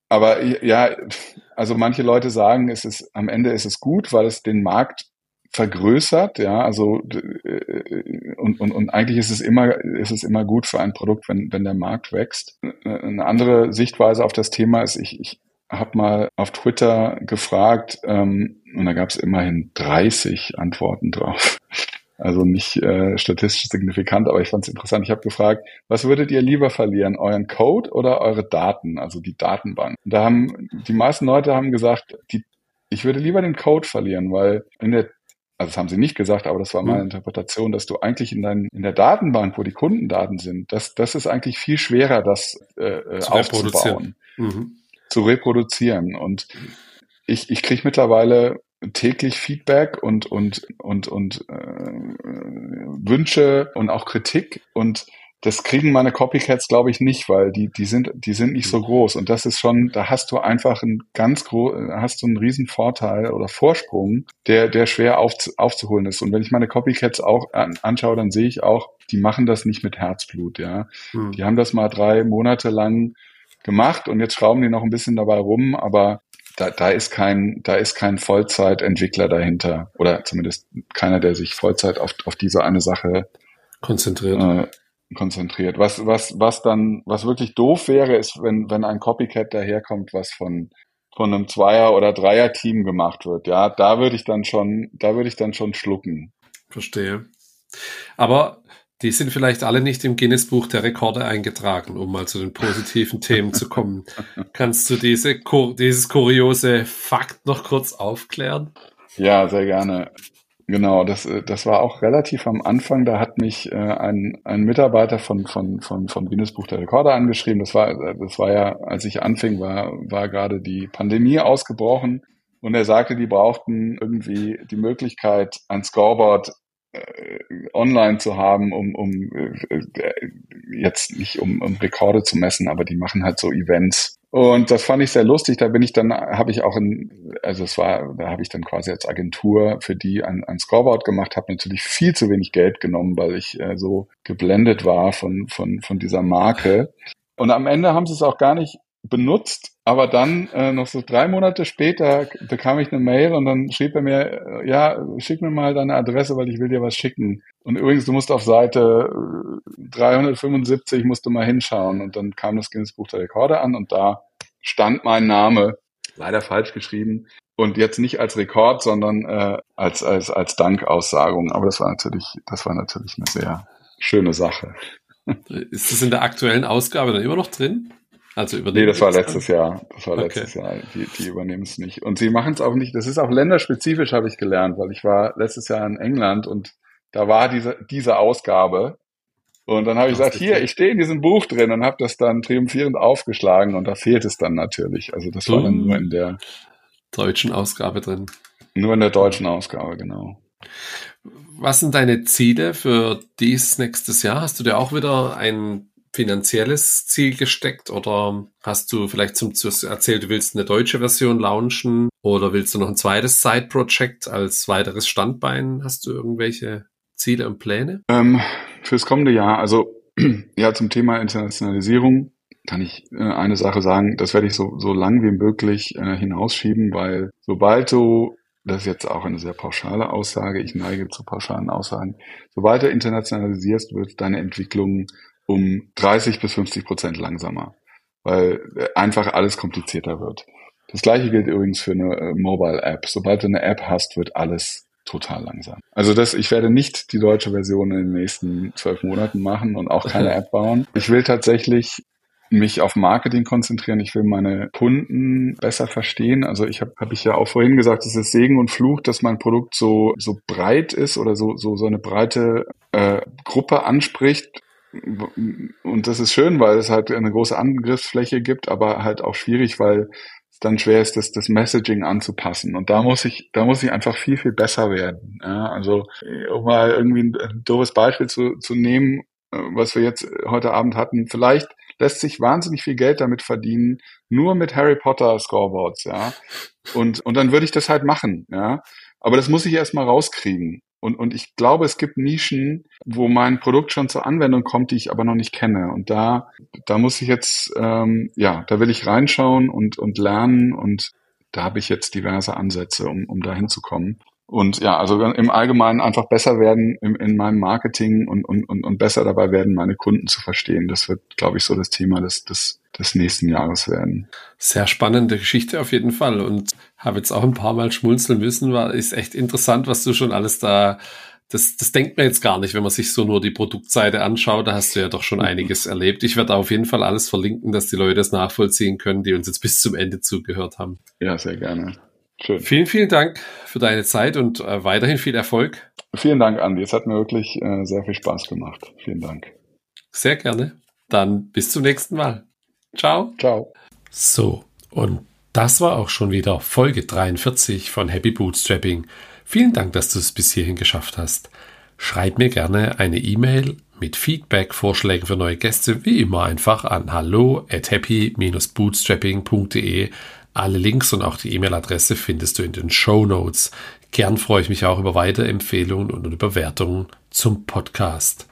aber ja, also manche Leute sagen, es ist am Ende ist es gut, weil es den Markt vergrößert, ja, also äh, und, und, und eigentlich ist es immer ist es immer gut für ein Produkt, wenn wenn der Markt wächst. Eine andere Sichtweise auf das Thema ist, ich, ich habe mal auf Twitter gefragt ähm, und da gab es immerhin 30 Antworten drauf. Also nicht äh, statistisch signifikant, aber ich fand es interessant. Ich habe gefragt, was würdet ihr lieber verlieren, euren Code oder eure Daten, also die Datenbank? Und da haben die meisten Leute haben gesagt, die, ich würde lieber den Code verlieren, weil in der also das haben sie nicht gesagt, aber das war meine mhm. Interpretation, dass du eigentlich in, dein, in der Datenbank, wo die Kundendaten sind, das, das ist eigentlich viel schwerer, das äh, äh zu aufzubauen, mhm. zu reproduzieren. Und ich, ich kriege mittlerweile täglich Feedback und und und und äh, Wünsche und auch Kritik und das kriegen meine Copycats, glaube ich, nicht, weil die, die sind, die sind nicht so groß. Und das ist schon, da hast du einfach einen ganz groß, hast du einen riesen Vorteil oder Vorsprung, der, der schwer auf, aufzuholen ist. Und wenn ich meine Copycats auch an, anschaue, dann sehe ich auch, die machen das nicht mit Herzblut, ja. Hm. Die haben das mal drei Monate lang gemacht und jetzt schrauben die noch ein bisschen dabei rum, aber da, da ist kein, da ist kein Vollzeitentwickler dahinter oder zumindest keiner, der sich Vollzeit auf, auf diese eine Sache konzentriert. Äh, konzentriert. Was, was, was dann, was wirklich doof wäre, ist, wenn, wenn ein Copycat daherkommt, was von, von einem Zweier- oder Dreier-Team gemacht wird. Ja, da würde ich dann schon, da würde ich dann schon schlucken. Verstehe. Aber die sind vielleicht alle nicht im Guinness-Buch der Rekorde eingetragen, um mal zu den positiven Themen zu kommen. Kannst du diese, dieses kuriose Fakt noch kurz aufklären? Ja, sehr gerne. Genau, das, äh, das war auch relativ am Anfang. Da hat mich äh, ein, ein Mitarbeiter von, von, von, von Guinness Buch der Rekorde angeschrieben. Das war, äh, das war ja, als ich anfing, war, war gerade die Pandemie ausgebrochen. Und er sagte, die brauchten irgendwie die Möglichkeit, ein Scoreboard online zu haben, um, um äh, jetzt nicht um, um Rekorde zu messen, aber die machen halt so Events, und das fand ich sehr lustig. Da bin ich dann, habe ich auch in, also es war, da habe ich dann quasi als Agentur für die ein, ein Scoreboard gemacht, habe natürlich viel zu wenig Geld genommen, weil ich äh, so geblendet war von, von, von dieser Marke. Und am Ende haben sie es auch gar nicht benutzt, aber dann äh, noch so drei Monate später bekam ich eine Mail und dann schrieb er mir, äh, ja, schick mir mal deine Adresse, weil ich will dir was schicken. Und übrigens, du musst auf Seite 375 musst du mal hinschauen. Und dann kam das Guinness Buch der Rekorde an und da stand mein Name, leider falsch geschrieben, und jetzt nicht als Rekord, sondern äh, als, als, als Dankaussagung. Aber das war natürlich, das war natürlich eine sehr schöne Sache. Ist das in der aktuellen Ausgabe dann immer noch drin? Also übernehmen nee, das war letztes Jahr. Das war letztes okay. Jahr. Die, die übernehmen es nicht. Und sie machen es auch nicht. Das ist auch länderspezifisch, habe ich gelernt, weil ich war letztes Jahr in England und da war diese, diese Ausgabe und dann habe ich gesagt, hier, ich stehe in diesem Buch drin und habe das dann triumphierend aufgeschlagen und da fehlt es dann natürlich. Also das war dann nur in der deutschen Ausgabe drin. Nur in der deutschen Ausgabe, genau. Was sind deine Ziele für dies nächstes Jahr? Hast du dir auch wieder ein finanzielles Ziel gesteckt oder hast du vielleicht zum erzählt, du willst eine deutsche Version launchen oder willst du noch ein zweites Side-Project als weiteres Standbein? Hast du irgendwelche Ziele und Pläne? Ähm, fürs kommende Jahr, also ja, zum Thema Internationalisierung kann ich äh, eine Sache sagen, das werde ich so, so lang wie möglich äh, hinausschieben, weil sobald du, das ist jetzt auch eine sehr pauschale Aussage, ich neige zu pauschalen Aussagen, sobald du internationalisierst, wird deine Entwicklung um 30 bis 50 Prozent langsamer, weil äh, einfach alles komplizierter wird. Das gleiche gilt übrigens für eine äh, Mobile-App. Sobald du eine App hast, wird alles total langsam. Also das, ich werde nicht die deutsche Version in den nächsten zwölf Monaten machen und auch keine App bauen. Ich will tatsächlich mich auf Marketing konzentrieren. Ich will meine Kunden besser verstehen. Also ich habe hab ich ja auch vorhin gesagt, es ist Segen und Fluch, dass mein Produkt so so breit ist oder so so so eine breite äh, Gruppe anspricht. Und das ist schön, weil es halt eine große Angriffsfläche gibt, aber halt auch schwierig, weil dann schwer ist, das, das Messaging anzupassen. Und da muss ich, da muss ich einfach viel, viel besser werden. Ja, also, um mal irgendwie ein, ein doofes Beispiel zu, zu nehmen, äh, was wir jetzt heute Abend hatten, vielleicht lässt sich wahnsinnig viel Geld damit verdienen, nur mit Harry Potter Scoreboards, ja. Und, und dann würde ich das halt machen, ja. Aber das muss ich erstmal rauskriegen. Und, und ich glaube, es gibt Nischen, wo mein Produkt schon zur Anwendung kommt, die ich aber noch nicht kenne. Und da, da muss ich jetzt, ähm, ja, da will ich reinschauen und, und lernen und da habe ich jetzt diverse Ansätze, um, um da hinzukommen. Und ja, also im Allgemeinen einfach besser werden in, in meinem Marketing und, und, und, und besser dabei werden, meine Kunden zu verstehen. Das wird, glaube ich, so das Thema des, des, des nächsten Jahres werden. Sehr spannende Geschichte auf jeden Fall. Und habe jetzt auch ein paar Mal schmunzeln müssen, war ist echt interessant, was du schon alles da das, das denkt man jetzt gar nicht, wenn man sich so nur die Produktseite anschaut. Da hast du ja doch schon einiges erlebt. Ich werde auf jeden Fall alles verlinken, dass die Leute es nachvollziehen können, die uns jetzt bis zum Ende zugehört haben. Ja, sehr gerne. Schön. Vielen, vielen Dank für deine Zeit und äh, weiterhin viel Erfolg. Vielen Dank, Andi. Es hat mir wirklich äh, sehr viel Spaß gemacht. Vielen Dank. Sehr gerne. Dann bis zum nächsten Mal. Ciao. Ciao. So, und das war auch schon wieder Folge 43 von Happy Bootstrapping. Vielen Dank, dass du es bis hierhin geschafft hast. Schreib mir gerne eine E-Mail mit Feedback, Vorschlägen für neue Gäste, wie immer einfach an hallo at happy-bootstrapping.de alle Links und auch die E-Mail-Adresse findest du in den Show Notes. Gern freue ich mich auch über weitere Empfehlungen und Bewertungen zum Podcast.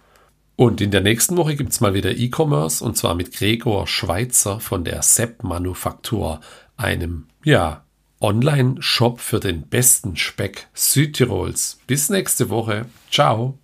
Und in der nächsten Woche gibt es mal wieder E-Commerce und zwar mit Gregor Schweitzer von der Sepp Manufaktur, einem, ja, Online-Shop für den besten Speck Südtirols. Bis nächste Woche. Ciao.